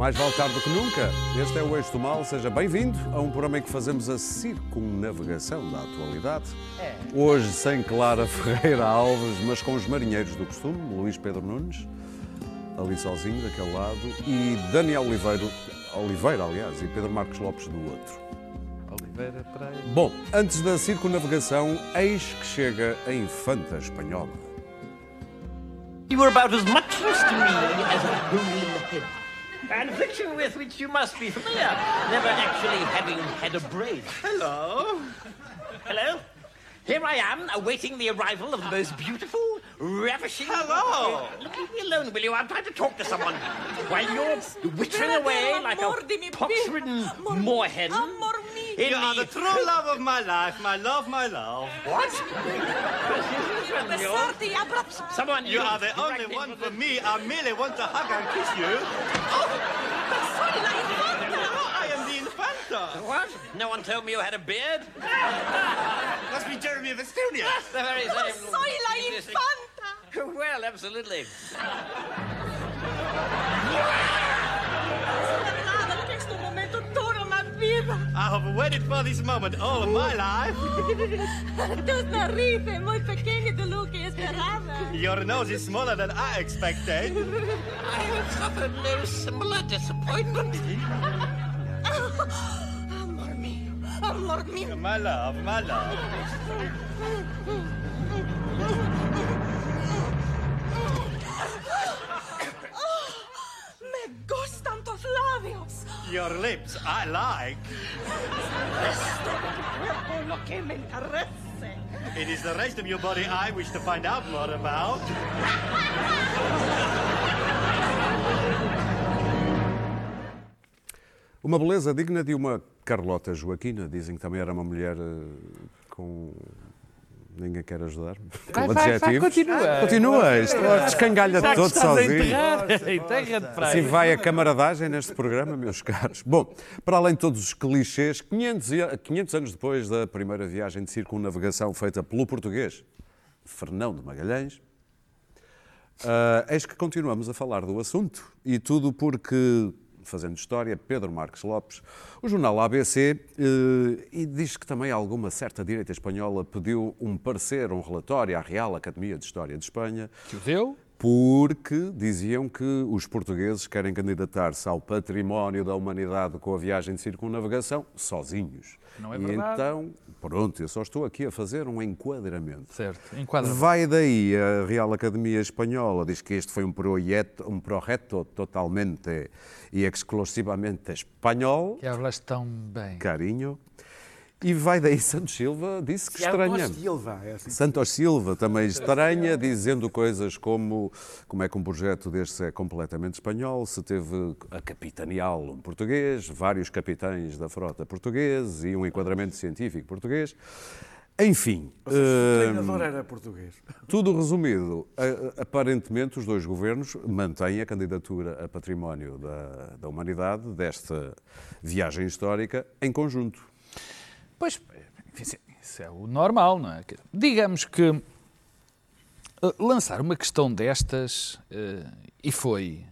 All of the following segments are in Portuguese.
Mais vale tarde do que nunca. Este é o Eixo do Mal. Seja bem-vindo a um programa em que fazemos a circunnavegação da atualidade. Hoje sem Clara Ferreira Alves, mas com os marinheiros do costume, Luís Pedro Nunes, ali sozinho daquele lado, e Daniel Oliveiro, Oliveira, aliás, e Pedro Marcos Lopes do outro. Oliveira Pereira. Bom, antes da circunnavegação, eis que chega a infanta espanhola. You were about as much to me as a hole in the head. An affliction with which you must be familiar, never actually having had a brain. Hello. Hello? Here I am, awaiting the arrival of the most beautiful, ravishing... Hello. Look, leave me alone, will you? I'm trying to talk to someone. While you're wittering away like a Amor de mi pox-ridden Amor- moorhen... Amor mío. in You are the true love of my life, my love, my love. What? Besarte y abrazar. Someone You are the only one for for me. I merely want to hug and kiss you. Oh, Soy la infanta. Oh, I am the infanta. What? No one told me you had a beard? Must be Jeremy of Estonia. The very oh, same. Soy la infanta. Well, absolutely. I have waited for this moment all of my life. Tus narices muy pequeñas de lo que esperaba. Your nose is smaller than I expected. I have suffered no similar disappointment. Amor mío, amor mío. My love, my love. Your lips, I like. It is the rest of your body I wish to find out more about. Uma beleza digna de uma Carlota Joaquina. Dizem que também era uma mulher eh, com. Ninguém quer ajudar. Vai, vai, vai, continua. Continua, isto descangalha Já todo sozinho. enterra Assim vai a camaradagem neste programa, meus caros. Bom, para além de todos os clichês, 500, e- 500 anos depois da primeira viagem de circunnavegação feita pelo português Fernão de Magalhães, ah, eis que continuamos a falar do assunto. E tudo porque, fazendo história, Pedro Marques Lopes, o jornal ABC, eh, e diz que também alguma certa direita espanhola pediu um parecer, um relatório à Real Academia de História de Espanha, Que o deu? porque diziam que os portugueses querem candidatar-se ao património da humanidade com a viagem de circunnavegação sozinhos. Não é verdade. então, pronto, eu só estou aqui a fazer um enquadramento. Certo, enquadra. Vai daí a Real Academia Espanhola, diz que este foi um projeto, um projeto totalmente e exclusivamente espanhol, Que hablas tão bem. carinho. E vai daí Santos Silva, disse que estranha. Silva, é assim. Santos Silva também estranha, dizendo coisas como como é que um projeto deste é completamente espanhol, se teve a capitaneá-lo um português, vários capitães da frota portuguesa e um enquadramento científico português. Enfim, O eh, treinador era português. tudo resumido, aparentemente os dois governos mantêm a candidatura a património da, da humanidade desta viagem histórica em conjunto. Pois, enfim, isso é o normal, não é? Digamos que eh, lançar uma questão destas, eh, e foi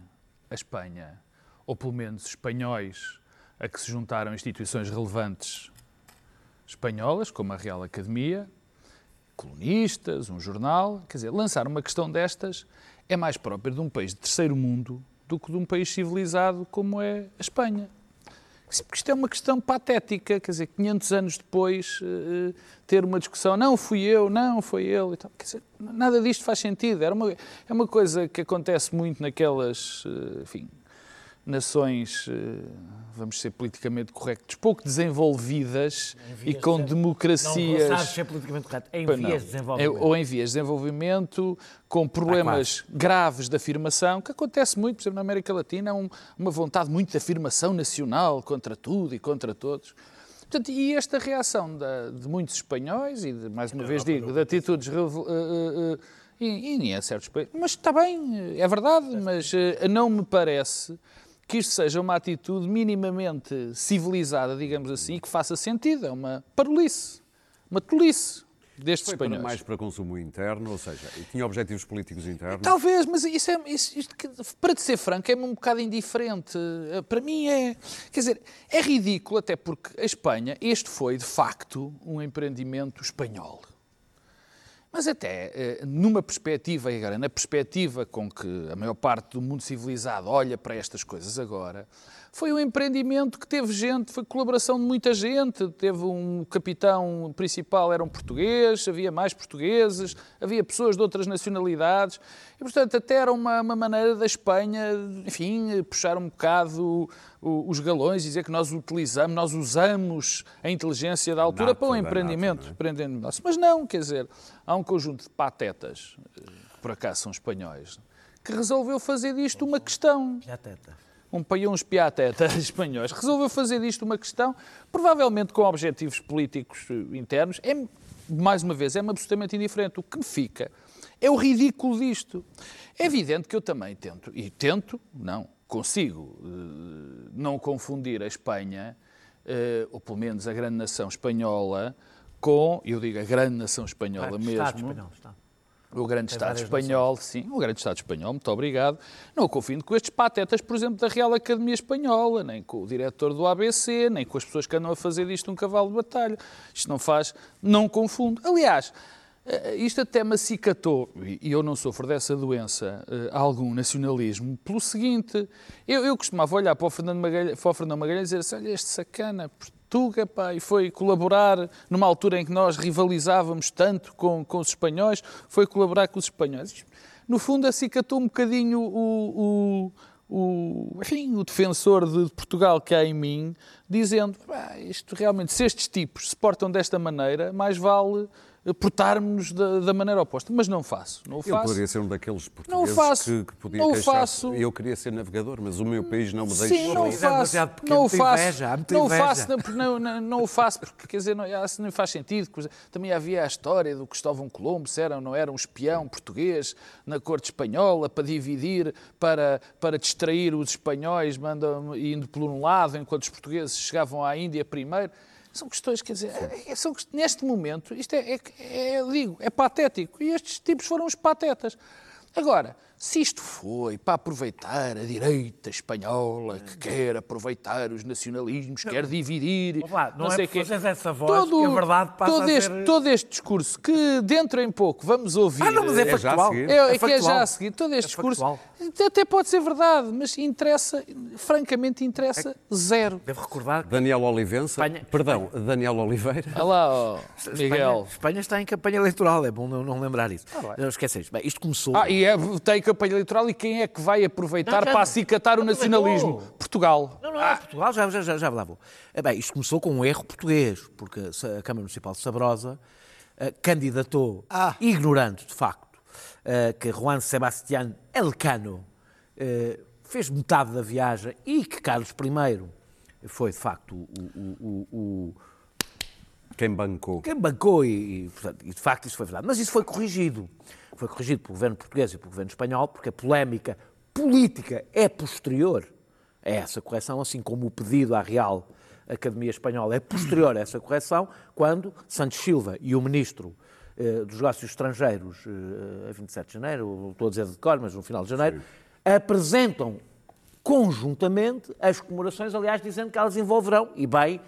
a Espanha, ou pelo menos espanhóis, a que se juntaram instituições relevantes espanholas, como a Real Academia, colunistas, um jornal, quer dizer, lançar uma questão destas é mais próprio de um país de terceiro mundo do que de um país civilizado como é a Espanha. Porque isto é uma questão patética, quer dizer, 500 anos depois, eh, ter uma discussão, não fui eu, não foi ele. Quer dizer, nada disto faz sentido. Era uma, é uma coisa que acontece muito naquelas, eh, enfim, nações, eh, vamos ser politicamente correctos, pouco desenvolvidas e com Não democracias. sabes ser politicamente correto. Em não. vias de desenvolvimento. É, Ou em vias de desenvolvimento, com problemas graves de afirmação, que acontece muito, por exemplo, na América Latina, há um- uma vontade muito de afirmação nacional contra tudo e contra todos. Portanto, e esta reação da- de muitos espanhóis, e de, mais uma vez digo, de atitudes eh, eh, e, e em certos países, mas está bem, é verdade, mas eh, não me parece que isto seja uma atitude minimamente civilizada, digamos assim, e que faça sentido. É uma parolice, uma tolice. destes Foi espanhóis. mais para consumo interno, ou seja, tinha objetivos políticos internos. Talvez, mas isso é, isso- isto para te ser franco, é-me um bocado indiferente. Eh, Para mim é. Quer dizer, é ridículo, até porque a Espanha, este foi de facto um empreendimento espanhol. Mas até eh, numa perspectiva, agora na perspectiva com que a maior parte do mundo civilizado olha para estas coisas agora, foi um empreendimento que teve gente, foi colaboração de muita gente, teve um capitão principal, era um português, havia mais portugueses, havia pessoas de outras nacionalidades, e portanto até era uma, uma maneira da Espanha, enfim, puxar um bocado o- os galões e dizer que nós utilizamos, nós usamos a inteligência da altura Nata para um empreendimento não é? empreendendo nosso. Mas não, quer dizer, há um conjunto de patetas, eh, que por acaso são espanhóis, que resolveu fazer disto uma questão. Já teta. Um país, uns piatetas espanhóis, resolveu fazer disto uma questão, provavelmente com objetivos políticos eh, internos. É, mais uma vez, é-me absolutamente indiferente. O que me fica é o ridículo disto. É evidente que eu também tento, e tento, não, consigo eh, não confundir a Espanha, eh, ou pelo menos a grande nação espanhola, com, eu digo a grande nação espanhola mesmo, Estado espanhol, Estado. O grande Estado espanhol, sim, o grande Estado espanhol, muito obrigado. Não confundo com estes patetas, por exemplo, da Real Academia Espanhola, nem com o diretor do ABC, nem com as pessoas que andam a fazer disto um cavalo de batalha. Isto não faz, não confundo. Aliás, eh, isto até me acicatou, e e eu não sofro dessa doença, eh, algum nacionalismo, pelo seguinte, eu, eu costumava olhar para o Fernando Magalhães, para o Fernando Magalhães e dizer assim, olha este sacana, Portuga, pá, e foi colaborar numa altura em que nós rivalizávamos tanto com, com os espanhóis, foi colaborar com os espanhóis. No fundo, acicatou um bocadinho o, o, o, enfim, o defensor de Portugal que há em mim, dizendo, "Pá, isto realmente, se estes tipos se portam desta maneira, mais vale portarmos da, da maneira oposta. Mas não faço, não o Eu faço. poderia ser um daqueles Não portugueses faço. que, que podia Não faço. Eu queria ser navegador, mas o meu país não me deixa. Sim, não o É faço. Não faço. inveja, Não faço, não, porque não, não, não o faço porque, quer dizer, não, assim não faz sentido. Também havia a história do Cristóvão Colombo, se era ou não era um espião português na corte espanhola para dividir, para, para distrair os espanhóis, mandam, indo por um lado, enquanto os portugueses chegavam à Índia primeiro. São questões, quer dizer, é- são, quest- neste momento, isto é, é, é, digo, é patético. E estes tipos foram os patetas. Agora, se isto foi para aproveitar a direita espanhola, que quer aproveitar os nacionalismos, quer dividir, Vamos lá, não é sei quê. fazeres essa voz que a verdade passa todo a este, ser- Todo este discurso que dentro em pouco vamos ouvir... Ah, não, mas é, É a factual. seguir. É, é que é factual. já a seguir. Todo este É discurso factual. até pode ser verdade, mas interessa, francamente interessa zero. Devo recordar que Daniel Olivença, Espanha- perdão, Daniel Oliveira. Olha lá, ó, Miguel. Espanha, Espanha está em campanha eleitoral, é bom não, não lembrar isso. não esqueces. Bem, isto começou. Ah, e é, tem campanha eleitoral e quem é que vai aproveitar Não, já para não. acicatar o Aproveitou. nacionalismo? Portugal. Não, não é Portugal, já, já, já, já lá vou. Eh, Bem, isto começou com um erro português, porque a Câmara Municipal de Sabrosa eh, candidatou, ignorando de facto, eh, que Juan Sebastián Elcano eh, fez metade da viagem e que Carlos I foi de facto o- o- o- o, Quem bancou? quem bancou e, e, portanto, e, de facto isso foi verdade. Mas isso foi corrigido. Foi corrigido pelo governo português e pelo governo espanhol, porque a polémica política é posterior a essa correção, assim como o pedido à Real Academia Espanhola é posterior a essa correção, quando Santos Silva e o ministro eh, dos Negócios Estrangeiros, eh, a 27 de janeiro, estou a dizer de cor, mas no final de janeiro, apresentam conjuntamente as comemorações, aliás, dizendo que elas envolverão, e bem,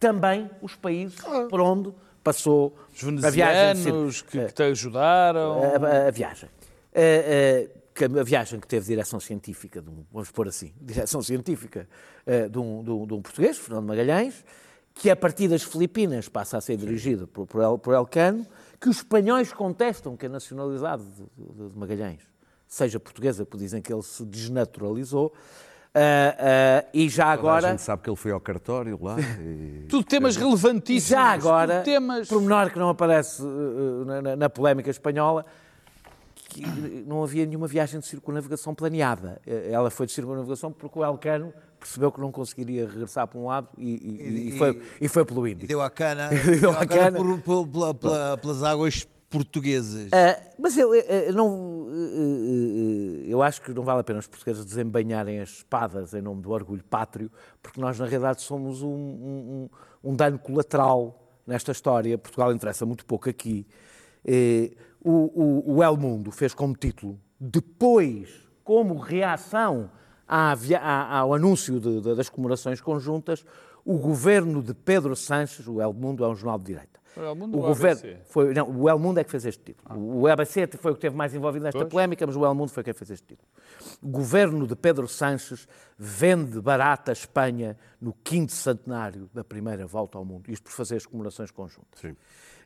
também os países por onde passou Os a viagem. venezianos que, Eh, que te ajudaram. a, a- a viagem. A, a- que a viagem que teve direção científica, de um, vamos pôr assim, direção científica eh, de, um, de um- de um português, Fernando Magalhães, que a partir das Filipinas passa a ser dirigida por, por, El, por Elcano, que os espanhóis contestam que a nacionalidade de, de- de Magalhães seja portuguesa, porque dizem que ele se desnaturalizou. Ah, ah, e já Toda a agora. gente sabe que ele foi ao cartório lá. e- Tudo temas relevantíssimos. Já agora, temas... pormenor que não aparece uh, na, na- polémica espanhola, que não havia nenhuma viagem de circunnavegação planeada. Eh, Ela foi de circunnavegação porque o Elcano percebeu que não conseguiria regressar para um lado e, e- e E- foi, e foi pelo E Índico. deu a cana, Deu a cana cana. por- por- pela- pelas águas portuguesas. Ah, mas eu, eu- eu não, eh, eh, eu acho que não vale a pena os portugueses desembanharem as espadas em nome do orgulho pátrio, porque nós, na realidade, somos um, um- um- dano colateral nesta história. Portugal interessa muito pouco aqui. Eh, o, o, o El Mundo fez como título, depois, como reação ao anúncio de- de- das comemorações conjuntas, o governo de Pedro Sanches, o El Mundo é um jornal de direita. O governo ABC? foi, não, o El Mundo é que fez este título. O ABC foi o que esteve mais envolvido nesta polémica, mas o El Mundo foi quem fez este título. O governo de Pedro Sanches vende barata a Espanha no quinto centenário da primeira volta ao mundo. Isto por fazer as comemorações conjuntas. Sim.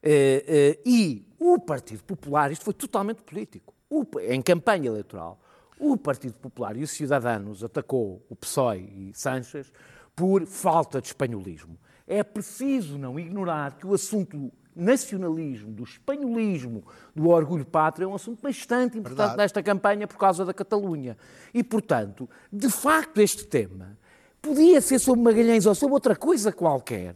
Eh, eh, e o Partido Popular, isto foi totalmente político, O- em campanha eleitoral, o Partido Popular e os Cidadanos atacou o PSOE e Sanches por falta de espanholismo. É preciso não ignorar que o assunto do nacionalismo, do espanholismo, do orgulho pátrio é um assunto bastante importante Verdade. nesta campanha por causa da Catalunha. E, portanto, de facto, este tema podia ser sobre Magalhães ou sobre outra coisa qualquer.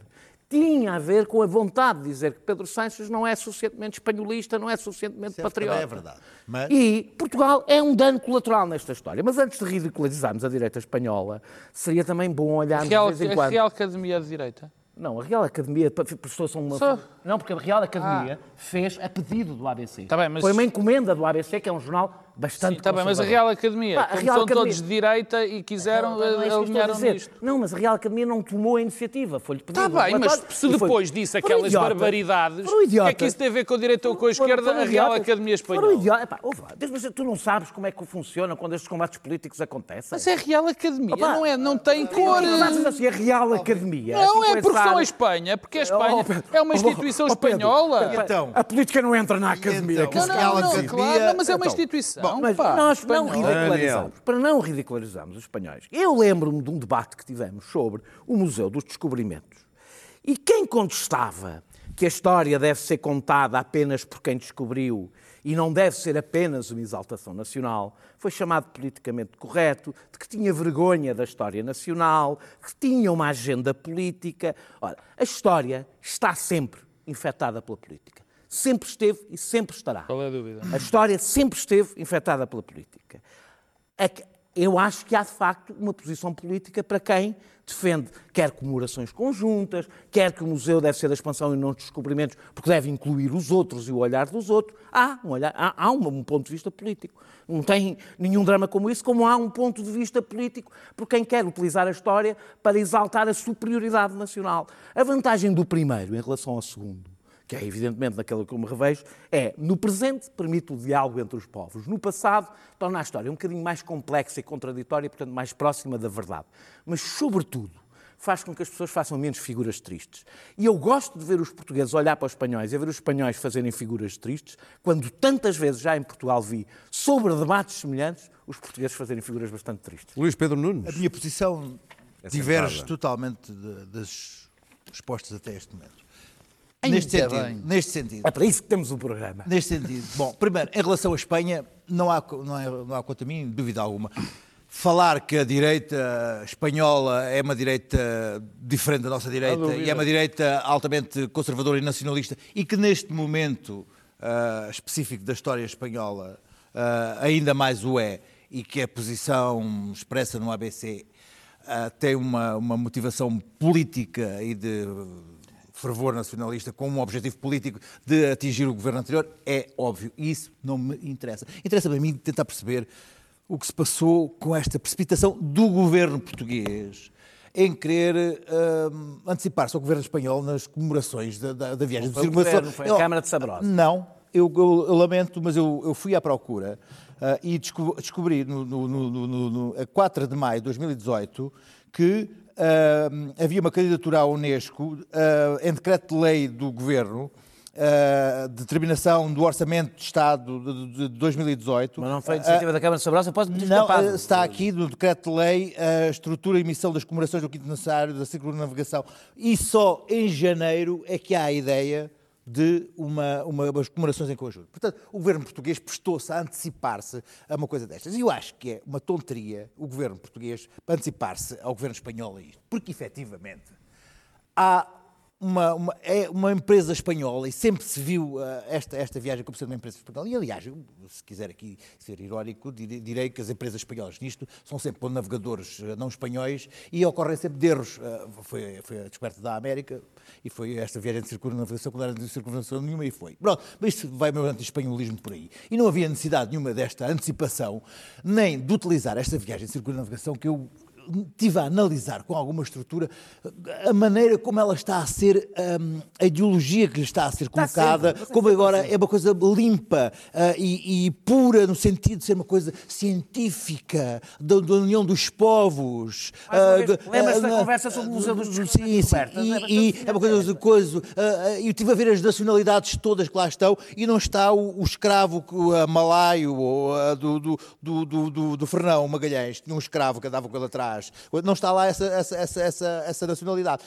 Tinha a ver com a vontade de dizer que Pedro Sanches não é suficientemente espanholista, não é suficientemente Certo, patriota. também é verdade. Mas- E Portugal é um dano colateral nesta história. Mas antes de ridicularizarmos a direita espanhola, seria também bom olharmos Real, de vez em a quando. Real Academia de Direita. Não, a Real Academia prestou-se a uma. Só- Não, porque a Real Academia fez a pedido do ABC. Tá bem, mas- Foi uma encomenda do ABC, que é um jornal bastante. Está bem, mas a. Real Academia, Pá, a Real são Academia- todos de direita e quiseram, Não, não é a nisto. Não, mas a Real Academia não tomou a iniciativa. Foi-lhe pedido. Está um bem, mas se e foi- depois disse aquelas idiotas. barbaridades, o que é que isso tem a ver com a direita ou com a esquerda? foram A Real idiotas. Academia Foram Espanhola. idiotas. Epá, ouve mas tu não sabes como é que funciona quando estes combates políticos acontecem. Mas é Real Academia, Opa, não, é, não tem cor. Não sabes assim, a Real Academia. Não, assim, é porque são a Espanha, porque a Espanha Oh, é uma oh, instituição oh, espanhola. Então. a política não entra na academia. Não, não, não, claro, não, mas é uma Então, instituição. Mas pá, nós não espanhola. ridicularizamos, para não ridicularizarmos os espanhóis, eu lembro-me de um debate que tivemos sobre o Museu dos Descobrimentos. E quem contestava que a história deve ser contada apenas por quem descobriu e não deve ser apenas uma exaltação nacional, foi chamado politicamente correto, de que tinha vergonha da história nacional, que tinha uma agenda política. Ora, a história está sempre infectada pela política. Sempre esteve e sempre estará. Qual é a dúvida? A história sempre esteve infectada pela política. É que Eu acho que há, de facto, uma posição política para quem defende quer comemorações conjuntas, quer que o museu deve ser da expansão e não dos descobrimentos, porque deve incluir os outros e o olhar dos outros. Há um, olhar, há, há um, um ponto de vista político. Não tem nenhum drama como isso, como há um ponto de vista político por quem quer utilizar a história para exaltar a superioridade nacional. A vantagem do primeiro em relação ao segundo que é evidentemente naquilo que eu me revejo, é, no presente, permite o diálogo entre os povos. No passado, torna a história um bocadinho mais complexa e contraditória e, portanto, mais próxima da verdade. Mas, sobretudo, faz com que as pessoas façam menos figuras tristes. E eu gosto de ver os portugueses olhar para os espanhóis e ver os espanhóis fazerem figuras tristes, quando tantas vezes já em Portugal vi, sobre debates semelhantes, os portugueses fazerem figuras bastante tristes. Luís Pedro A Nunes. minha posição É diverge totalmente de- das respostas até este momento. Ainda Neste sentido, bem. neste sentido. É para isso que temos o programa. Neste sentido. Bom, primeiro, em relação à Espanha, não há, co- não há, não há quanto a mim dúvida alguma. Falar que a direita espanhola é uma direita diferente da nossa direita e é uma direita altamente conservadora e nacionalista e que neste momento ah, específico da história espanhola ah, ainda mais o é e que a posição expressa no ABC ah, tem uma, uma motivação política e de fervor nacionalista com um objetivo político de atingir o governo anterior, é óbvio. E isso não me interessa. Interessa-me a mim tentar perceber o que se passou com esta precipitação do governo português em querer hum, antecipar-se ao governo espanhol nas comemorações da, da, da viagem Não foi o governo, foi a Câmara de Sabrosa. Não, eu, eu- eu lamento, mas eu, fui à procura ah, e desco- descobri no- no- no- no- a 4 de maio de 2018 que ah, havia uma candidatura à Unesco ah, em decreto de lei do governo. ah, determinação do Orçamento de Estado de, de- de 2018. Mas não foi iniciativa da Câmara de Sabrosa, pode me Não, escapado. está aqui no decreto-lei a estrutura e emissão das comemorações do quinto necessário da circunnavegação e só em janeiro é que há a ideia de uma, uma, umas comemorações em conjunto. Portanto, o governo português prestou-se a antecipar-se a uma coisa destas. E eu acho que é uma tonteria o governo português antecipar-se ao governo espanhol a isto. Porque, efetivamente, há uma, uma- é uma empresa espanhola e sempre se viu ah, esta, esta viagem como sendo uma empresa espanhola. E, aliás, eu, se quiser aqui ser irónico, direi, direi que as empresas espanholas nisto são sempre navegadores ah, não espanhóis e ocorrem sempre erros. Ah, foi, foi a descoberta da América e foi esta viagem de circunnavegação, não era de circunnavegação nenhuma e foi. Pronto, mas isto vai meu anti-espanholismo por aí. E não havia necessidade nenhuma desta antecipação, nem de utilizar esta viagem de circunnavegação que eu estive a analisar com alguma estrutura a maneira como ela está a ser, hum, a ideologia que lhe está a ser colocada, sempre, como agora é uma coisa limpa ah, e, e pura no sentido de ser uma coisa científica, da, da união dos povos. Vez, de- lembras-te da ah, conversa sobre o Museu dos Sim, sim. E, e desse é uma coisa de coisa. eu estive a ver as nacionalidades todas que lá estão e não está o, o escravo ah, malaio do, do, do, do, do Fernão Magalhães, tinha um escravo que andava com ele atrás. Não está lá essa, essa, essa, essa, nacionalidade.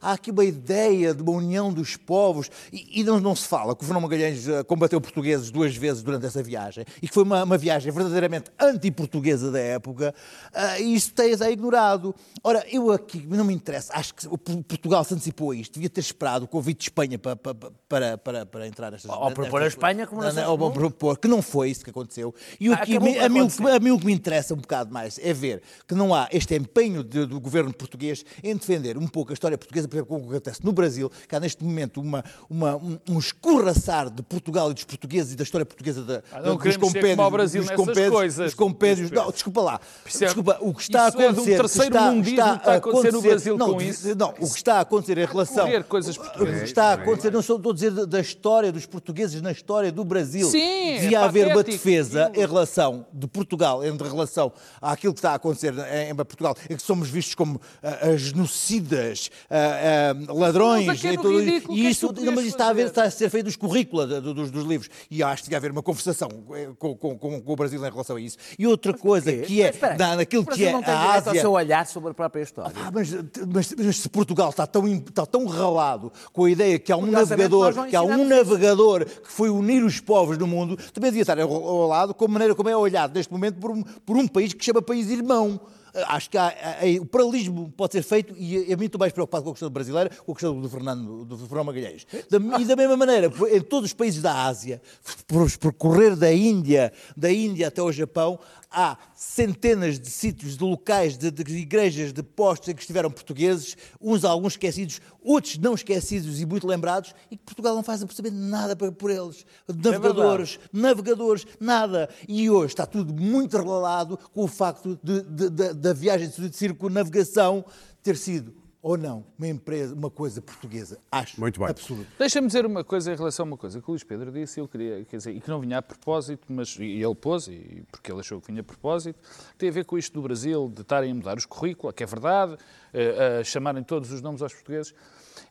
Há aqui uma ideia de uma união dos povos e, não, não se fala que o Fernão Magalhães ah, combateu portugueses duas vezes durante essa viagem e que foi uma, uma viagem verdadeiramente anti-portuguesa da época ah, e isso tem é ignorado. Ora, eu aqui não me interessa, acho que Portugal se antecipou a isto, devia ter esperado o convite de Espanha para, para, para, para, entrar nestas Ao propor a Espanha como nação comum. propor, que não foi isso que aconteceu. E o Ah, que, a, mim, o acontecer. que- a mim o que me interessa um bocado mais é ver que não há este empenho de- do governo português em defender um pouco a história portuguesa, por exemplo, como acontece no Brasil, que há neste momento uma, uma, um, um escorraçar de Portugal e dos portugueses e da história portuguesa da, Ah, não da- dos compêndios. como Brasil dos compêndios, coisas. dos compêndios. Não, desculpa lá. É- Desculpa, o que está isso a é de um acontecer. terceiro está, está a acontecer no Brasil não, com isso. Não, o que está a acontecer em relação. Coisas O portuguesas. que está a acontecer, não sou- estou a dizer da- história dos portugueses na história do Brasil. Sim, Devia é haver uma patético defesa aquilo. em relação de Portugal, em relação àquilo que está a acontecer em, em Portugal, em que somos vistos como ah, genocidas, ah, ah, ladrões. Mas e tudo- ridículo, o e é isso, não, mas isso está a, ver, está a ser feito nos currículos dos, dos livros. E acho que devia haver uma conversação eh, com, com- com- com o Brasil em relação a isso. E outra coisa que é, Mas na- naquilo o que é não tem a ao Ásia. seu olhar sobre a própria história. Ah, mas, mas- mas se Portugal está tão, está tão ralado com a ideia que há um navegador, que há um navegador que foi unir os povos do mundo, também devia estar ao, ao lado com a maneira como é olhado neste momento por um, por um país que chama país irmão. Acho que há- há- o paralelismo pode ser feito e mim estou mais preocupado com a questão brasileira, com a questão do Fernando, do Fernando Magalhães. Da- e da mesma maneira, em todos os países da Ásia, por percorrer da Índia, da Índia até ao Japão, há centenas de sítios, de locais, de, de igrejas, de postos em que estiveram portugueses, uns alguns esquecidos, outros não esquecidos e muito lembrados, e que Portugal não faz absolutamente nada por eles. Navegadores, navegadores, nada. E hoje está tudo muito relalado com o facto da viagem de circunnavegação ter sido, ou não, uma empresa, uma coisa portuguesa. Acho Muito bem. absurdo. Deixa-me dizer uma coisa em relação a uma coisa que o Luís Pedro disse, eu queria, quer dizer, e que não vinha a propósito, mas e ele pôs, e porque ele achou que vinha a propósito, tem a ver com isto do Brasil, de estarem a mudar os currículos, que é verdade, eh, a chamarem todos os nomes aos portugueses.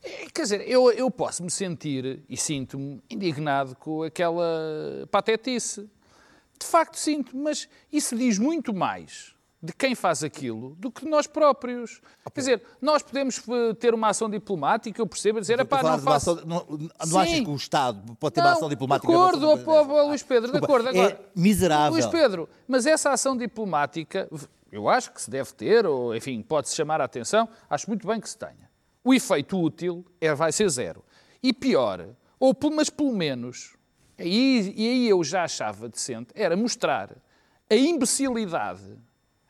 Eh, Quer dizer, eu, eu posso me sentir e sinto-me indignado com aquela patetice. De facto sinto, mas isso diz muito mais de quem faz aquilo do que de nós próprios. Quer dizer, nós podemos eh, ter uma ação diplomática, eu percebo, dizer, Estou a "Epá, falar não uma faço... ação- não, não achas que o Estado pode ter uma Não, ação diplomática? De acordo, relação a ó, coisas ó, Luís Pedro, de acordo. Agora, É miserável. Luís Pedro, mas essa ação diplomática, eu acho que se deve ter, ou enfim, pode-se chamar a atenção, acho muito bem que se tenha. O efeito útil é, vai ser zero. E pior, ou pelo- mas pelo menos, aí, e aí eu já achava decente, era mostrar a imbecilidade,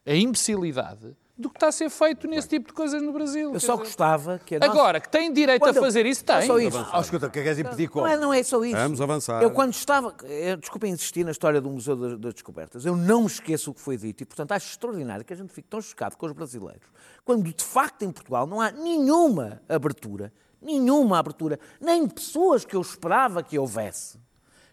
a imbecilidade do que está a ser feito nesse tipo de coisas no Brasil. Eu só dizer. gostava que a nossa... Agora, que tem direito Quando a eu- fazer isso, Não tem. só isso. Ah, escuta, que queres impedir como? Não é, não é só isso. Vamos avançar. Eu quando estava, eu, desculpem insistir na história do Museu das, das Descobertas, eu não me esqueço o que foi dito e, portanto, acho extraordinário que a gente fique tão chocado com os brasileiros, quando de facto em Portugal não há nenhuma abertura, nenhuma abertura, nem pessoas que eu esperava que houvesse,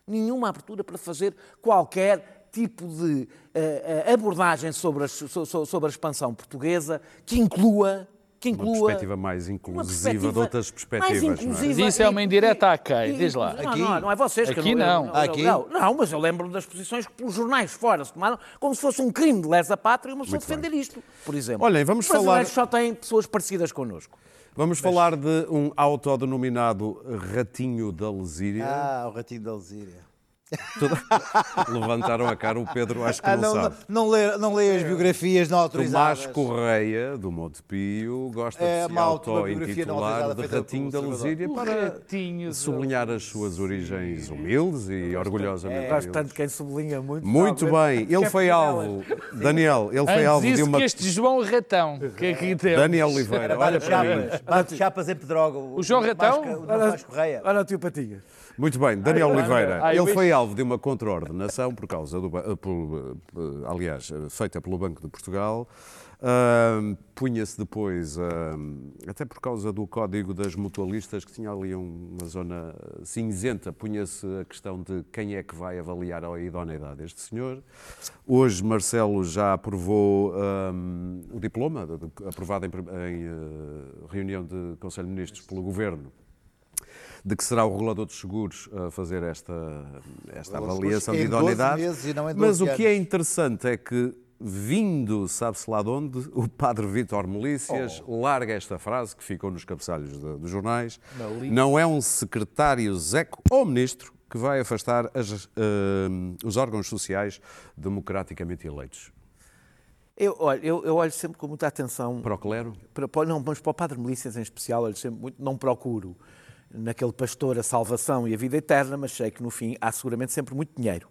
nenhuma abertura para fazer qualquer tipo de eh, abordagem sobre, so- sobre a expansão portuguesa que inclua que Uma inclua perspectiva mais uma inclusiva de outras perspectivas. mais não é? Mas isso é uma indireta a quem? Diz lá. Não, Aqui? não, não é vocês que Aqui eu não. eu- Aqui? Não, não, mas eu lembro das posições que pelos jornais fora se tomaram como se fosse um crime de lesa pátria uma pessoa Muito bem. defender isto, por exemplo. Olhem, vamos Os falar- só têm pessoas parecidas connosco. Vamos falar de um autodenominado ratinho da Lesíria. Ah, o ratinho da Alzíria. Levantaram a cara o Pedro, acho que Ah, não, não, sabe. não, não, lê, não lê as biografias não autorizadas. Tomás Correia, do Monte Pio, gosta É de se auto-intitular de Ratinho da O para ratinho sublinhar as suas origens humildes e orgulhosamente Gosto tanto humildes. de quem sublinha muito. Muito bem, ele é foi alvo, Daniel, ele foi Antes alvo de uma... que este João Ratão, que aqui temos. Daniel Oliveira, olha para mim. Bate chapas em Pedroga. O João Ratão? O Tomás Correia. Olha o tio Patinhas. Muito bem, Daniel Oliveira. Ele foi alvo de uma contraordenação por causa do, eh, por, eh, aliás, eh, feita pelo Banco de Portugal. Ahm, Punha-se depois, ahm, até por causa do código das mutualistas, que tinha ali um- uma zona cinzenta, punha-se a questão de quem é que vai avaliar a idoneidade deste senhor. Hoje, Marcelo já aprovou o diploma, aprovado em, em, eh, reunião de Conselho de Ministros pelo Governo, de que será o regulador dos seguros a fazer esta, esta avaliação de seguros em 12 idoneidade. Mas 12 o que é interessante é que, vindo, sabe-se lá de onde, o padre Vítor Melícias Oh. larga esta frase que ficou nos cabeçalhos de- dos jornais. Não é um secretário Zeco ou ministro que vai afastar as, eh, os órgãos sociais democraticamente eleitos. Eu, olha, eu, eu olho sempre com muita atenção Para o clero? para, para- não, mas para o Padre Melícias em especial, olho sempre muito, não procuro naquele pastor a salvação e a vida eterna, mas sei que no fim há seguramente sempre muito dinheiro.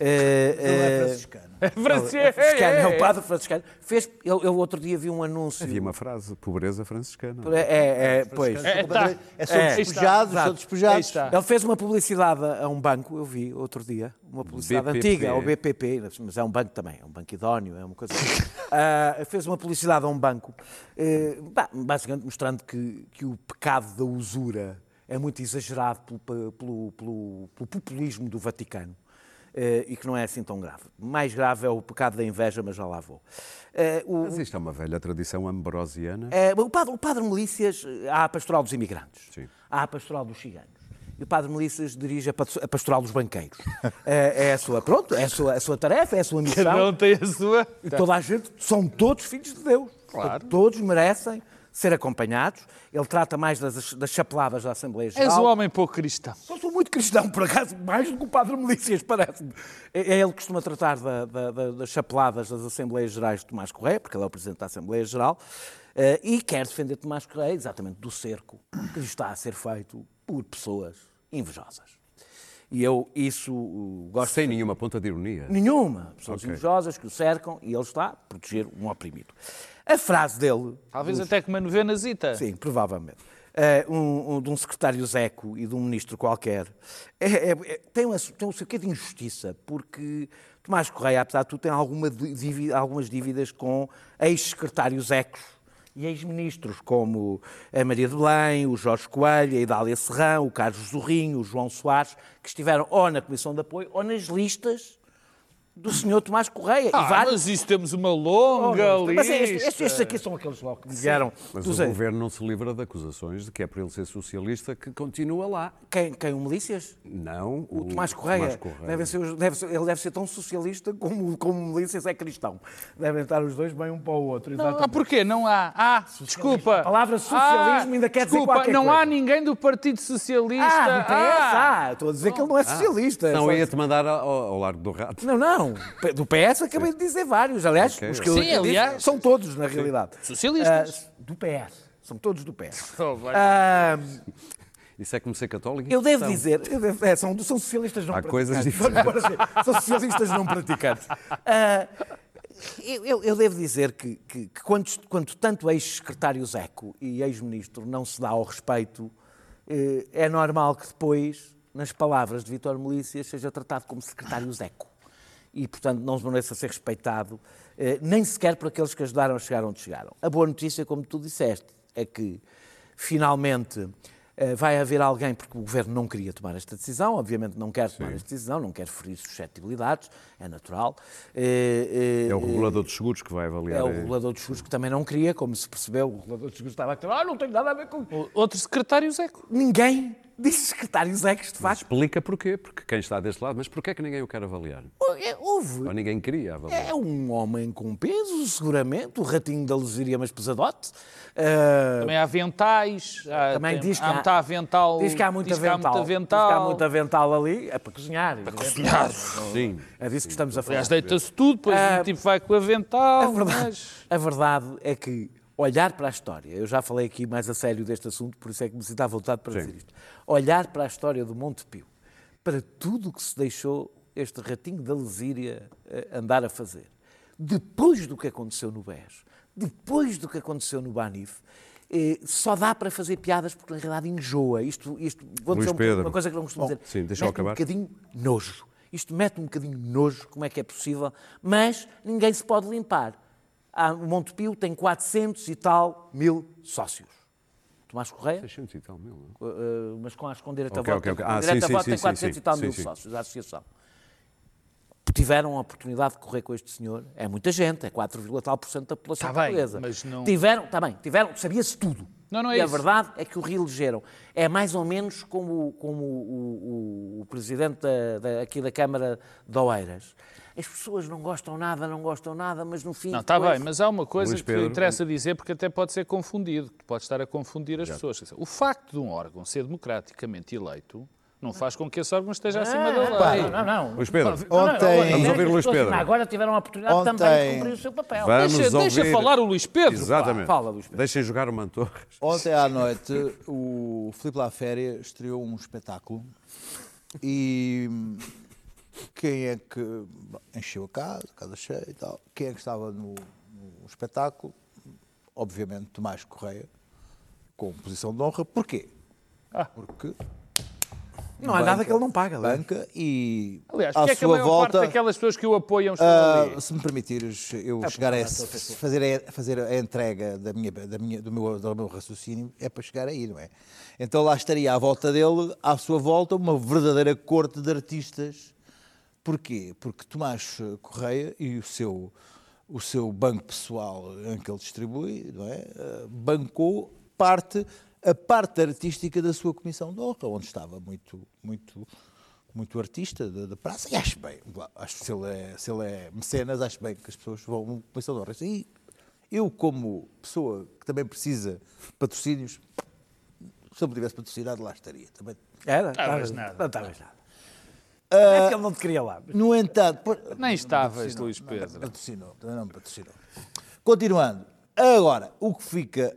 Eh, Ele é eh, franciscano. É é franciscano, é o padre franciscano. Fez, eu, eu outro dia vi um anúncio. Havia uma frase, pobreza franciscana. É, é, é, pois. É, tá. É, são É, despejados, está. são. Ele fez uma publicidade a um banco, eu vi outro dia, uma publicidade BPP. antiga, ao BPP, mas é um banco também, é um banco idóneo, é uma coisa assim. Ah, fez uma publicidade a um banco, eh, bah, basicamente mostrando que, que o pecado da usura é muito exagerado pelo, pelo- pelo- pelo populismo do Vaticano. eh, e que não é assim tão grave. Mais grave é o pecado da inveja, mas já lá vou. Eh, o- Mas isto é uma velha tradição ambrosiana. é, o, padre, o padre Melícias, há a pastoral dos imigrantes, Sim. há a pastoral dos ciganos. E o padre Melícias dirige a pas- a pastoral dos banqueiros. É, é a sua, pronto, é a sua, a sua tarefa, é a sua Cada missão. um tem a sua. E toda a gente, são todos filhos de Deus. Claro. Todos merecem ser acompanhados. Ele trata mais das, das chapeladas da Assembleia Geral. És um homem pouco cristão. Eu sou muito cristão, por acaso, mais do que o Padre Melícias, parece-me. É é ele que costuma tratar da- da- da- das chapeladas das Assembleias Gerais de Tomás Correia, porque ele é o Presidente da Assembleia Geral, eh, e quer defender Tomás Correia exatamente do cerco que lhe está a ser feito por pessoas invejosas. E eu isso uh, gosto Sem nenhuma ponta de ironia. nenhuma. Pessoas Ok. invejosas que o cercam e ele está a proteger um oprimido. A frase dele, Talvez até com uma novena zita. Sim, provavelmente. Eh, um, um- de um secretário Zeco e de um ministro qualquer, é- é- é- tem, um, tem um seu quê de injustiça, porque Tomás Correia, apesar de tudo, tem alguma dívi- algumas dívidas com ex-secretários Zecos e ex-ministros, como a Maria de Belém, o Jorge Coelho, a Idália Serrão, o Carlos Zorrinho, o João Soares, que estiveram ou na Comissão de Apoio ou nas listas do senhor Tomás Correia. Ah, e vários... mas isso temos uma longa Oh, lista. Mas estes, estes- estes aqui são aqueles logo que me vieram. Mas o governo não se livra de acusações de que é por ele ser socialista que continua lá. Quem, quem o Milícias? Não, O Tomás Correia. Tomás Correia. Deve ser, deve ser- ele deve ser tão socialista como, como o Milícias é cristão. Devem estar os dois bem um para o outro. Não, exatamente. ah, porquê? Não há. Ah, desculpa. A palavra socialismo ainda quer dizer desculpa, qualquer não coisa. há ninguém do Partido Socialista. Ah, do PS? Ah, estou a dizer que ele não é socialista. Não, ia-te mandar ao, ao Largo do Rato. Não, não. Do PS acabei de dizer vários. Aliás, Ok. os que eu Sim, disse aliás. são todos, na realidade. Socialistas. Ah, do PS. São todos do PS. Oh, Isso é como ser católico? Eu devo Não. dizer, eu devo- é, são, são socialistas não Há praticantes. coisas assim, São socialistas não praticantes. Ah, eu, eu- eu devo dizer que, que- que quando, quando tanto ex-secretário Zeco e ex-ministro não se dá ao respeito, eh, é normal que depois, nas palavras de Vítor Melícias, seja tratado como secretário Zeco. E, portanto, não mereça ser respeitado, eh, nem sequer por aqueles que ajudaram a chegar onde chegaram. A boa notícia, como tu disseste, é que, finalmente, eh, vai haver alguém, porque o Governo não queria tomar esta decisão, obviamente não quer tomar esta decisão, não quer ferir suscetibilidades, é natural. Eh, É o regulador dos seguros que vai avaliar. é o regulador dos seguros que também não queria, como se percebeu, o regulador dos seguros estava a dizer, ah, não tem nada a ver com... Outro secretário Zeco. Ninguém disse secretários ex, de facto. Explica porquê, porque quem está deste lado, mas porquê é que ninguém o quer avaliar? É, Houve. Ou ninguém queria avaliar? É um homem com peso, seguramente, o ratinho da Lusíria, mas pesadote. Ah, Também há aventais. Há, também tem- diz que há há, muito avental. diz que há muito que avental. Diz que há muito avental ali. É para cozinhar. Para cozinhar. Sim. É disso que estamos a falar. Aliás, deita-se tudo, depois Ah, o tipo vai com o avental. A verdade, mas- a verdade é que olhar para a história, eu já falei aqui mais a sério deste assunto, por isso é que me sinto à vontade para Sim. dizer isto. Olhar para a história do Monte Pio, para tudo o que se deixou este ratinho da Lesíria eh, andar a fazer, depois do que aconteceu no BES, depois do que aconteceu no Banif, eh, só dá para fazer piadas porque na realidade enjoa. Isto, isto vou dizer um- uma coisa que não costumo Bom, dizer. sim, deixa eu acabar. um bocadinho nojo. Isto mete um bocadinho nojo, como é que é possível, mas ninguém se pode limpar. O Montepio tem 400 e tal mil sócios. Tomás Correia, 600 e tal mil, não? uh, uh, mas com a Ok, a voto, ok, ok. com Ah, sim, a sim, voto sim, tem sim, 400 sim. e tal Sim, mil sim. sócios da associação. Tiveram a oportunidade de correr com este senhor. É muita gente, é 4, tal por cento da população Tá bem, portuguesa. mas não- Tiveram, está bem, tiveram, sabia-se tudo. Não, não é e a isso. verdade é que o reelegeram. É mais ou menos como, como o, o- o presidente da- da- aqui da Câmara de Oeiras. As pessoas não gostam nada, não gostam nada, mas no fim. Não, está depois- bem, mas há uma coisa Luís que Pedro. interessa dizer, porque até pode ser confundido, que pode estar a confundir as pessoas. Quer dizer, O facto de um órgão ser democraticamente eleito não faz com que esse órgão esteja acima da Ah, lei. Não, não, não. Luís Pedro, Ontem- não, Vamos ouvir as Luís pessoas Pedro. Agora tiveram a oportunidade Ontem- também de cumprir o seu papel. Vamos Deixa, deixa ouvir- falar o Luís Pedro. pá. Exatamente. Fala, Luís Pedro. Deixem jogar o Mantorres. Ontem à noite o Filipe Laféria estreou um espetáculo e quem é que encheu a casa, a casa cheia e tal, quem é que estava no, no espetáculo? Obviamente Tomás Correia, com posição de honra. Porquê? Ah. Porque Não há nada que ele não paga. aliás. banca e Aliás, à porque é que a sua maior volta... parte daquelas pessoas que o apoiam estão ali? se me permitires, eu chegar a esse- fazer, a, fazer a entrega da minha, da minha, do, meu, do meu raciocínio é para chegar aí, não é? Então lá estaria à volta dele, à sua volta, uma verdadeira corte de artistas. Porquê? Porque Tomás Correia e o seu, o seu banco pessoal em que ele distribui, não é? Ah, bancou parte, a parte artística da sua comissão de honra, onde estava muito, muito, muito artista da, da praça. E acho bem, acho que se ele, é, se ele é mecenas, acho bem que as pessoas vão uma comissão de honra. E eu, como pessoa que também precisa de patrocínios, se eu me tivesse patrocinado, lá estaria. Também. Era? Nada. Não estavas nada. É porque ele não te queria lá. mas- No entanto, por- Nem estavas, Luís não, Pedro. Patrocinou, também não me patrocinou. Continuando. Agora, o que fica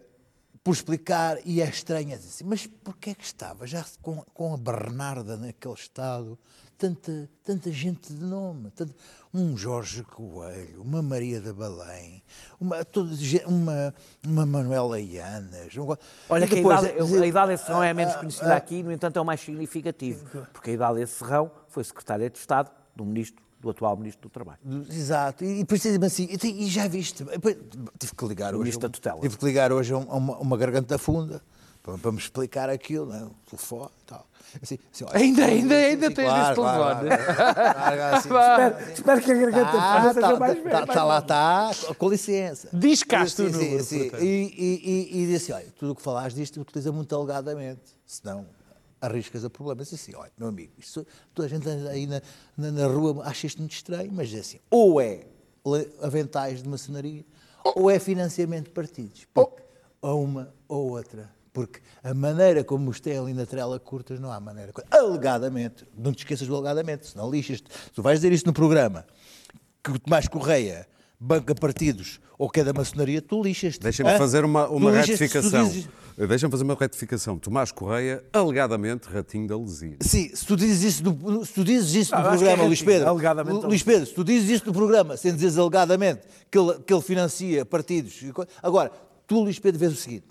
por explicar, e é estranho, é dizer assim, mas porquê é que estava já com, com a Bernarda naquele estado, tanta, tanta gente de nome, tanto- um Jorge Coelho, uma Maria da Belém, uma, toda, uma, uma Manuela Ianas. um- Olha e que a depois- Idália, a Idália Serrão é a menos conhecida aqui, no entanto é o mais significativo, porque a Idália Serrão foi secretária de Estado do ministro, do atual ministro do Trabalho. Exato, e depois diz-me assim, e e já viste, depois tive que ligar hoje, ministro da tutela. tive que ligar hoje a um- uma, uma garganta funda para, para me explicar aquilo, né? o telefone e tal. Assim, assim, olha, Ainda- ainda- ainda tens claro, esse claro, telefone. claro, claro, assim, Espero, espero que a garganta Tá, funda tá, seja mais tá, velha. tá lá, está, com licença. Discaste Sim, o número, portanto. E, e, e, e disse assim, olha, tudo o que falaste disto utiliza muito alegadamente, senão arriscas a problemas. Assim, olha, meu amigo, isto, toda a gente aí na, na, na rua acha isto muito estranho, mas diz assim, ou é aventais de maçonaria, ou é financiamento de partidos. Porque, ou uma ou outra. Porque a maneira como os têm ali na trela curtas, não há maneira. Alegadamente, não te esqueças do alegadamente, senão lixas-te. Se tu vais dizer isto no programa, que o Tomás Correia banca partidos ou que é da maçonaria, tu lixas-te. Deixem-me Hã? fazer uma, uma retificação. Deixem-me fazer uma retificação. Tomás Correia, alegadamente, ratinho da Lesíria. Sim, se tu dizes isso no, se tu dizes isso no Ah, que é programa, Luís Pedro, alegadamente. Luís Pedro, se tu dizes isso no programa, sem dizeres alegadamente que ele, que ele financia partidos. e Agora, tu, Luís Pedro, vês o seguinte: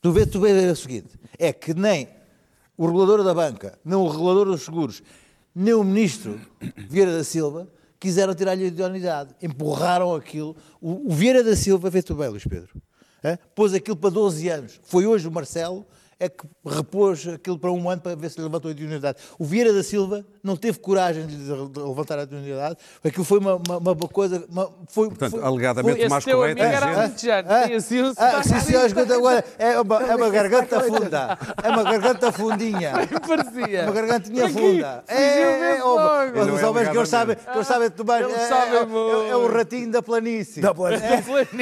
tu vês, tu vês o seguinte, é que nem o regulador da banca, nem o regulador dos seguros, nem o ministro Vieira da Silva quiseram tirar-lhe a idoneidade. Empurraram aquilo. O, o Vieira da Silva, vê tu bem, Luís Pedro, hã? pôs aquilo para 12 anos. Foi hoje o Marcelo é que repôs aquilo para um ano para ver se levantou a idoneidade. O Vieira da Silva não teve coragem de, levantar a dignidade. Aquilo foi uma, uma, uma coisa. Uma, foi, Portanto, foi, alegadamente Esse mais teu correto amigo é era alentejano, Ah, ah, sotaque sim, sim, escuta, agora é uma, é uma garganta funda. É uma garganta fundinha. parecia. Uma gargantinha Aqui, funda. É, é, Não os é homens que eles sabem, que eles sabem tomar. Eles É, é, é, é o ratinho da planície. Da planície.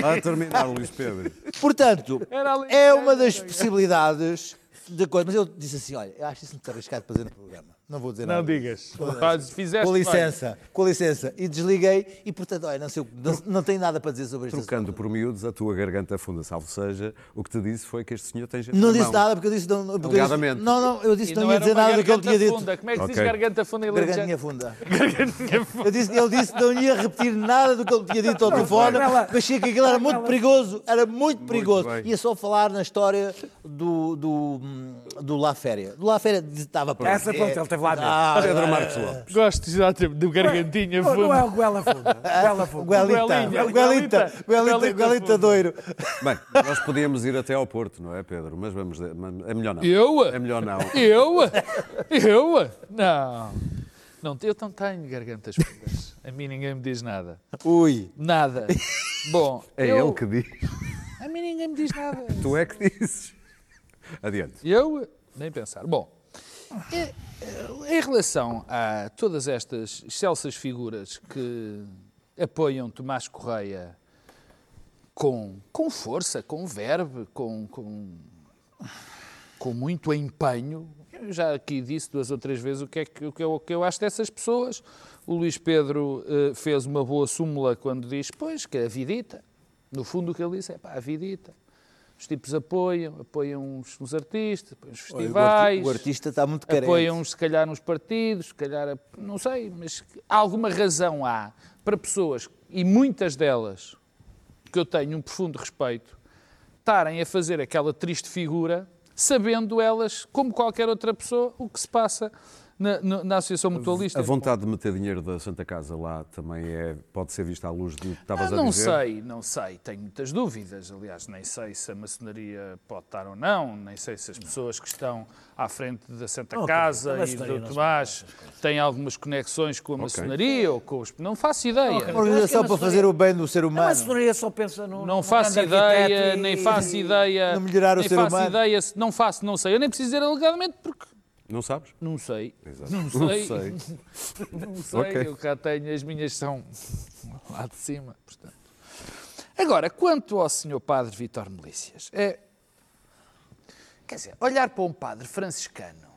A terminar, Luís Pedro. Portanto, é uma das possibilidades de coisa. Mas eu disse assim: olha, eu acho isso muito arriscado para dizer no programa. Não vou dizer Não nada. digas. Faz- Fizeste Com bem. licença, com licença. E desliguei e, portanto, olha, não, sei, não, não tenho nada para dizer sobre isto. Trocando por miúdos, a tua garganta funda, salvo seja, o que te disse foi que este senhor tem gente Não disse mão. nada porque eu disse. Não, porque eu disse- não, não, eu disse E que não, não ia dizer nada do que ele tinha dito. funda. Como é que se diz Ok. garganta funda em Gargantinha funda. Gargantinha funda. Eu disse, ele disse que não ia repetir nada do que ele tinha dito ao telefone, mas achei que aquilo era muito perigoso, era muito perigoso. bem. Ia só falar na história do, do, do La Féria. Do La Féria estava pronto. Essa, pronto, ele lá mesmo. Ah, Pedro Marcos Lopes. Gosto exatamente do gargantinha Não, não é o Goela Funda. Goela Funda. Guelita, Guelita, Guelita, Guelita, doiro. Bem, nós podíamos ir até ao Porto, não é, Pedro? Mas vamos. É melhor não. Eu? É melhor não. Eu? Eu? Não. Não, eu não tenho gargantas fundas. A mim ninguém me diz nada. Ui. Nada. Bom, É eu- ele que diz. A mim ninguém me diz nada. Tu é que dizes. Adiante. Eu? Nem pensar. Bom, em relação a todas estas excelsas figuras que apoiam Tomás Correia com, com força, com verve, com, com, com muito empenho, eu já aqui disse duas ou três vezes o que é que, o que, eu, o que eu acho dessas pessoas. O Luís Pedro eh, fez uma boa súmula quando diz, pois, que é a vidita. No fundo o que ele disse é, pá, a vidita. Os tipos apoiam, apoiam os, os artistas, apoiam os festivais, O artista está muito carente. apoiam se calhar nos partidos, se calhar, não sei, mas alguma razão há para pessoas, e muitas delas, que eu tenho um profundo respeito, estarem a fazer aquela triste figura, sabendo elas, como qualquer outra pessoa, o que se passa na, na- na Associação Mutualista. A vontade de meter dinheiro da Santa Casa lá também é, pode ser vista à luz do que estavas Ah, a não dizer? sei, não sei, tenho muitas dúvidas. Aliás, nem sei se a maçonaria pode estar ou não, nem sei se as pessoas que estão à frente da Santa Não, Casa a e do não Tomás têm algumas conexões com a maçonaria ou com os. Não faço ideia. Uma organização para fazer o bem do ser A humano. maçonaria só pensa no. Não faço ideia, e- nem faço ideia. no melhorar o nem ser faço humano. ideia, se- não faço, não sei. Eu nem preciso dizer alegadamente porque Não sabes? não sei. Exato. Não Não sei. sei. Não sei, Ok. eu cá tenho, as minhas são lá de cima, portanto. Agora, quanto ao senhor padre Vítor Melícias, é, quer dizer, olhar para um padre franciscano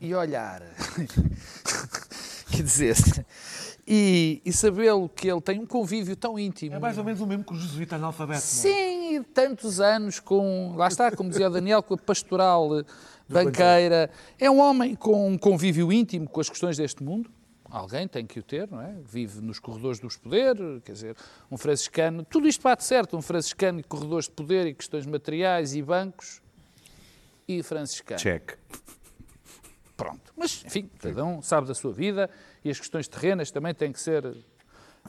e olhar, quer dizer, e, e sabê-lo que ele tem um convívio tão íntimo. É mais ou menos o mesmo que o jesuíta analfabeto. não é? Sim, e tantos anos com, lá está, como dizia o Daniel, com a pastoral banqueira. É um homem com um convívio íntimo com as questões deste mundo. Alguém tem que o ter, não é? Vive nos corredores dos poderes, quer dizer, um franciscano. Tudo isto bate certo, um franciscano e corredores de poder e questões materiais e bancos e franciscano. Check. Pronto. Mas, enfim, cada um sabe da sua vida e as questões terrenas também têm que ser eh,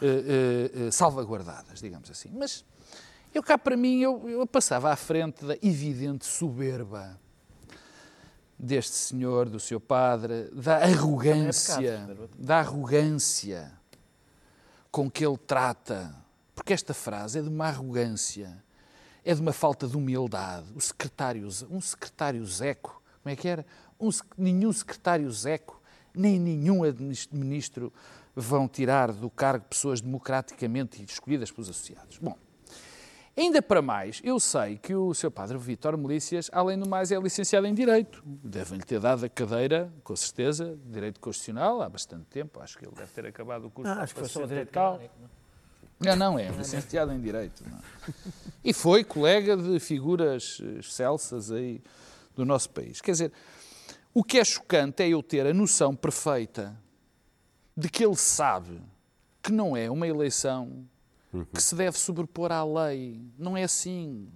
eh, eh, salvaguardadas, digamos assim. Mas eu cá para mim, eu, eu passava à frente da evidente soberba deste senhor, do seu padre, da arrogância, da arrogância com que ele trata, porque esta frase é de uma arrogância, é de uma falta de humildade. O secretário, um secretário Zeco, como é que era? Um nenhum secretário Zeco, nem nenhum ministro vão tirar do cargo pessoas democraticamente escolhidas pelos associados. Bom, Ainda para mais, eu sei que o seu padre Vítor Melícias, além do mais, é licenciado em Direito. Devem-lhe ter dado a cadeira, com certeza, de Direito Constitucional, há bastante tempo. Acho que ele deve ter acabado o curso. Ah, acho que foi só o 60 direito tal. canónico, não? Não, é licenciado em Direito. não. E foi colega de figuras eh, excelsas aí do nosso país. Quer dizer, o que é chocante é eu ter a noção perfeita de que ele sabe que não é uma eleição que se deve sobrepor à lei. Não é assim.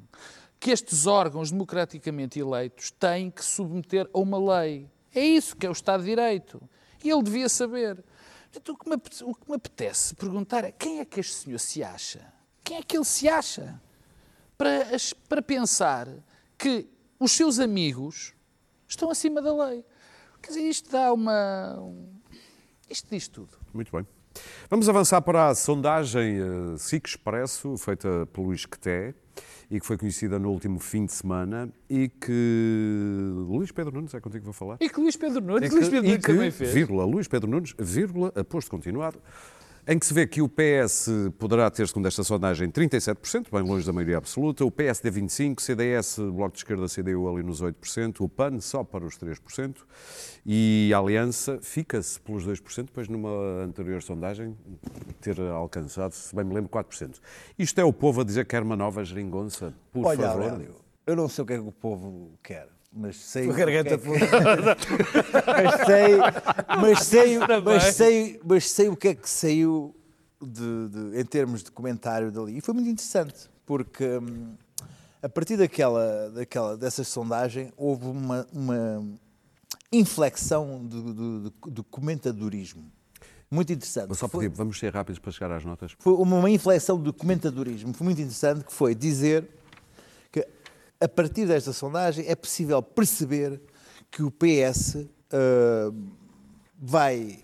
Que estes órgãos democraticamente eleitos têm que submeter a uma lei. É isso que é o Estado de Direito. E ele devia saber. Portanto, o, que me, o que me apetece perguntar é quem é que este senhor se acha? Quem é que ele se acha? Para, para pensar que os seus amigos estão acima da lei. Quer dizer, isto dá uma, um- Isto diz tudo. Muito bem. Vamos avançar para a sondagem SIC Expresso, feita pelo Luís Queté, e que foi conhecida no último fim de semana, e que... Luís Pedro Nunes, é contigo que vou falar. E que Luís Pedro Nunes, E que, Luís Pedro e Nunes que, também fez. vírgula, Luís Pedro Nunes, vírgula, aposto continuado, em que se vê que o PS poderá ter, segundo esta sondagem, 37%, bem longe da maioria absoluta, o PSD 25%, CDS, Bloco de Esquerda, CDU ali nos 8%, o PAN só para os 3%, e a Aliança fica-se pelos 2%, depois numa anterior sondagem ter alcançado, se bem me lembro, 4%. Isto é o povo a dizer que quer uma nova geringonça, por Olha, favor. Aurélio, eu não sei o que é que o povo quer, mas sei. A garganta o que é que- mas sei, mas sei, mas sei, mas sei o que é que saiu de- de- em termos de comentário dali. E foi muito interessante, porque hum, a partir daquela, daquela, dessa sondagem houve uma, uma inflexão do, do- do- do comentadorismo. Muito interessante. Vou só Foi- pedir, vamos ser rápidos para chegar às notas. foi uma, uma inflexão do comentadorismo foi muito interessante, que foi dizer a partir desta sondagem é possível perceber que o PS ah, vai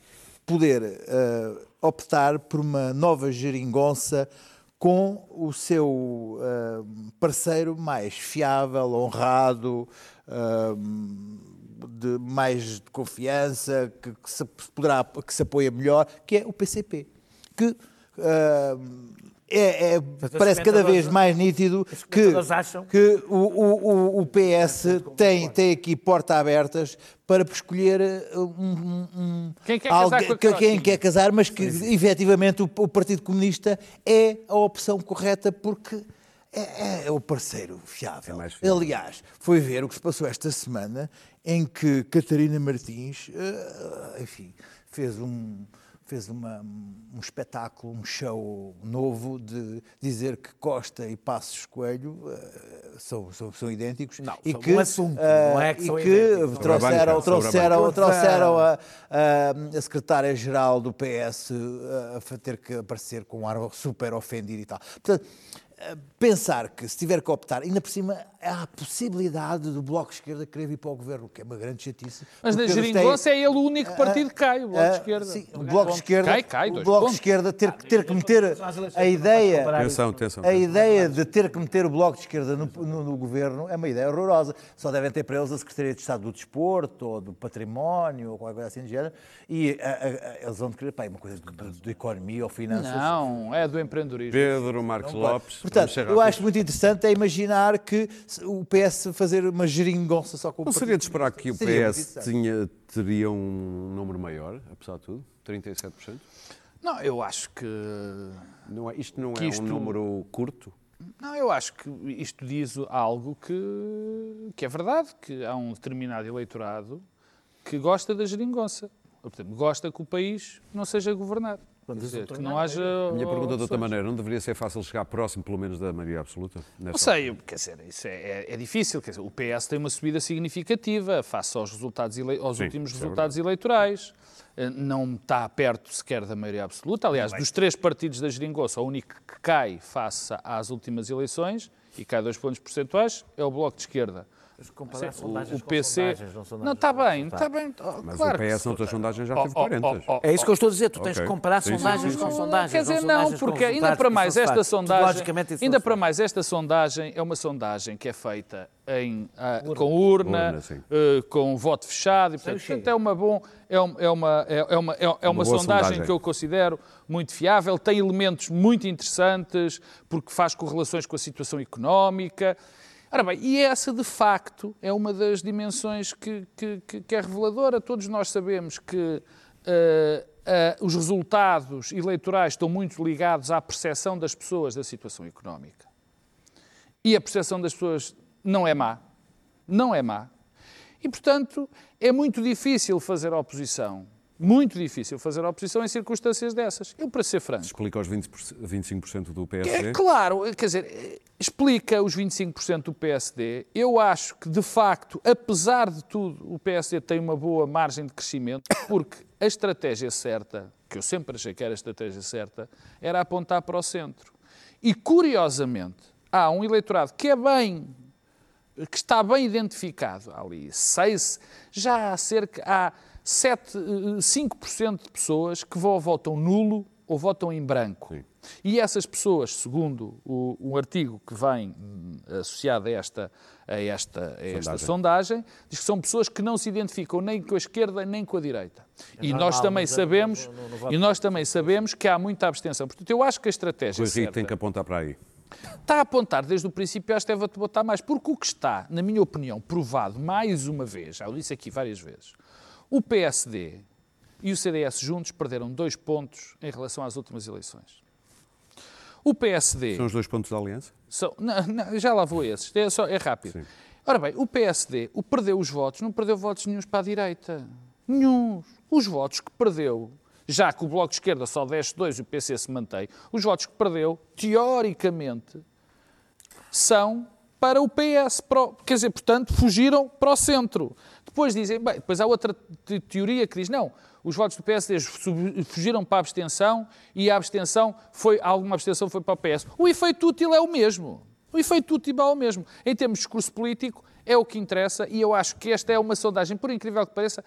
poder ah, optar por uma nova geringonça com o seu ah, parceiro mais fiável, honrado, de mais de confiança, que, que se poderá, que se apoia melhor, que é o PCP. Que ah, é, é- parece cada vez mais nítido que, que o, o- o- o PS tem, tem aqui portas abertas para escolher uh, um, um- Quem quer casar com a que- quem quer casar, mas que efetivamente o, o Partido Comunista é a opção correta porque é, é o parceiro fiável. É fiável. Aliás, foi ver o que se passou esta semana em que Catarina Martins, eh, enfim, fez um fez uma- um espetáculo, um show novo de dizer que Costa e Passos Coelho eh, são, são, são idênticos Não, e são que, um assunto, eh, não é que e são que idênticos. trouxeram, trouxeram, trouxeram a, a, a secretária-geral do PS a, a ter que aparecer com um ar super ofendido e tal. Portanto, eh, pensar que se tiver que optar, ainda por cima a possibilidade do Bloco de Esquerda querer vir para o governo, que é uma grande chatice. Mas na geringonça é ele o único partido que cai, o Bloco de ah, Esquerda. Sim, o Bloco de Esquerda, Cai, cai, o Bloco de. Esquerda ter, que- ter que meter a ideia, Atenção, atenção. a ideia de ter que meter o Bloco de Esquerda no, no- no governo é uma ideia horrorosa. Só devem ter para eles a Secretaria de Estado do Desporto, ou do Património, ou qualquer coisa assim de género, e ah, ah, ah, eles vão querer, pá, é uma coisa de, economia ou finanças. Não, é do empreendedorismo. Pedro Marcos Lopes. Portanto, eu acho muito interessante é imaginar que o PS fazer uma geringonça só com o Não seria de esperar que o PS tinha, teria um número maior, apesar de tudo? 37%? Não, eu acho que. Não é, isto não Que é isto- um número curto? Não, eu acho que isto diz algo que, que é verdade, que há um determinado eleitorado que gosta da geringonça. Ou, portanto, gosta que o país não seja governado. Quer dizer, que não haja. A minha pergunta de outra maneira, não deveria ser fácil chegar próximo, pelo menos, da maioria absoluta? Não sei, quer dizer, isso é, é- é difícil. Quer dizer, o PS tem uma subida significativa face aos, resultados ele- aos Sim, últimos é resultados eleitorais. Eh, Não está perto sequer da maioria absoluta. Aliás, dos três partidos da Geringonça, o único que cai face às últimas eleições, e cai dois pontos percentuais, é o Bloco de Esquerda. Comparar Sim, sondagens o com PC. sondagens, não sondagens Não, está com bem, está bem. oh, Mas claro o que PS, noutras sondagens, já Oh, teve oh, 40. oh, oh, É isso que eu estou a dizer, tu tens Ok. que comparar Sim, sim, sondagens sim, com sim. sondagens. Quer dizer, não não, sondagens com porque ainda para mais esta sondagem, ainda para mais esta sondagem é uma sondagem que é feita em, ah, com urna, Urna, eh, com voto fechado, e, portanto, portanto, é uma bom, é um- é uma é, é uma é, é uma boa sondagem, sondagem. que eu considero muito fiável, tem elementos muito interessantes porque faz correlações com a situação económica. Ora bem, e essa de facto é uma das dimensões que, que, que- é reveladora. Todos nós sabemos que eh, eh, os resultados eleitorais estão muito ligados à percepção das pessoas da situação económica. E a percepção das pessoas não é má. Não é má. E, portanto, é muito difícil fazer oposição. Muito difícil fazer oposição em circunstâncias dessas. Eu, para ser franco, Explica os 20%, 25% do é PSD. claro, quer dizer, explica os 25% do PSD. Eu acho que, de facto, apesar de tudo, o PSD tem uma boa margem de crescimento, porque a estratégia certa, que eu sempre achei que era a estratégia certa, era apontar para o centro. E, curiosamente, há um eleitorado que é bem que está bem identificado há ali, seis, já há cerca, há 7, eh, 5% de pessoas que vão, votam nulo ou votam em branco. E essas pessoas, segundo o, um artigo que vem hum, associado a esta, a esta, a esta sondagem, diz que são pessoas que não se identificam nem com a esquerda nem com a direita. e normal, nós também mas, sabemos, e nós também sabemos que há muita abstenção. Portanto, eu acho que a estratégia O Henrique certa tem que apontar para aí. está a apontar desde o princípio esta Eva te botar mais, porque o que está, na minha opinião, provado mais uma vez, já o disse aqui várias vezes, o PSD e o CDS juntos perderam dois pontos em relação às últimas eleições. O PSD. São os dois pontos da aliança? São- não, não, já lá vou esses, é, só, é rápido. Ora bem, o PSD o perdeu os votos, não perdeu votos nenhums para a direita. Nenhum. Os votos que perdeu, já que o Bloco de Esquerda só desce dois e o PC se mantém, os votos que perdeu, teoricamente, são para o PS. para o- quer dizer, portanto, fugiram para o centro. Depois dizem, bem, depois há outra te- teoria que diz, não, os votos do PSD fugiram para a abstenção e a abstenção foi, alguma abstenção foi para o PS. O efeito útil é o mesmo. O efeito útil é o mesmo. Em termos de discurso político, é o que interessa e eu acho que esta é uma sondagem, por incrível que pareça,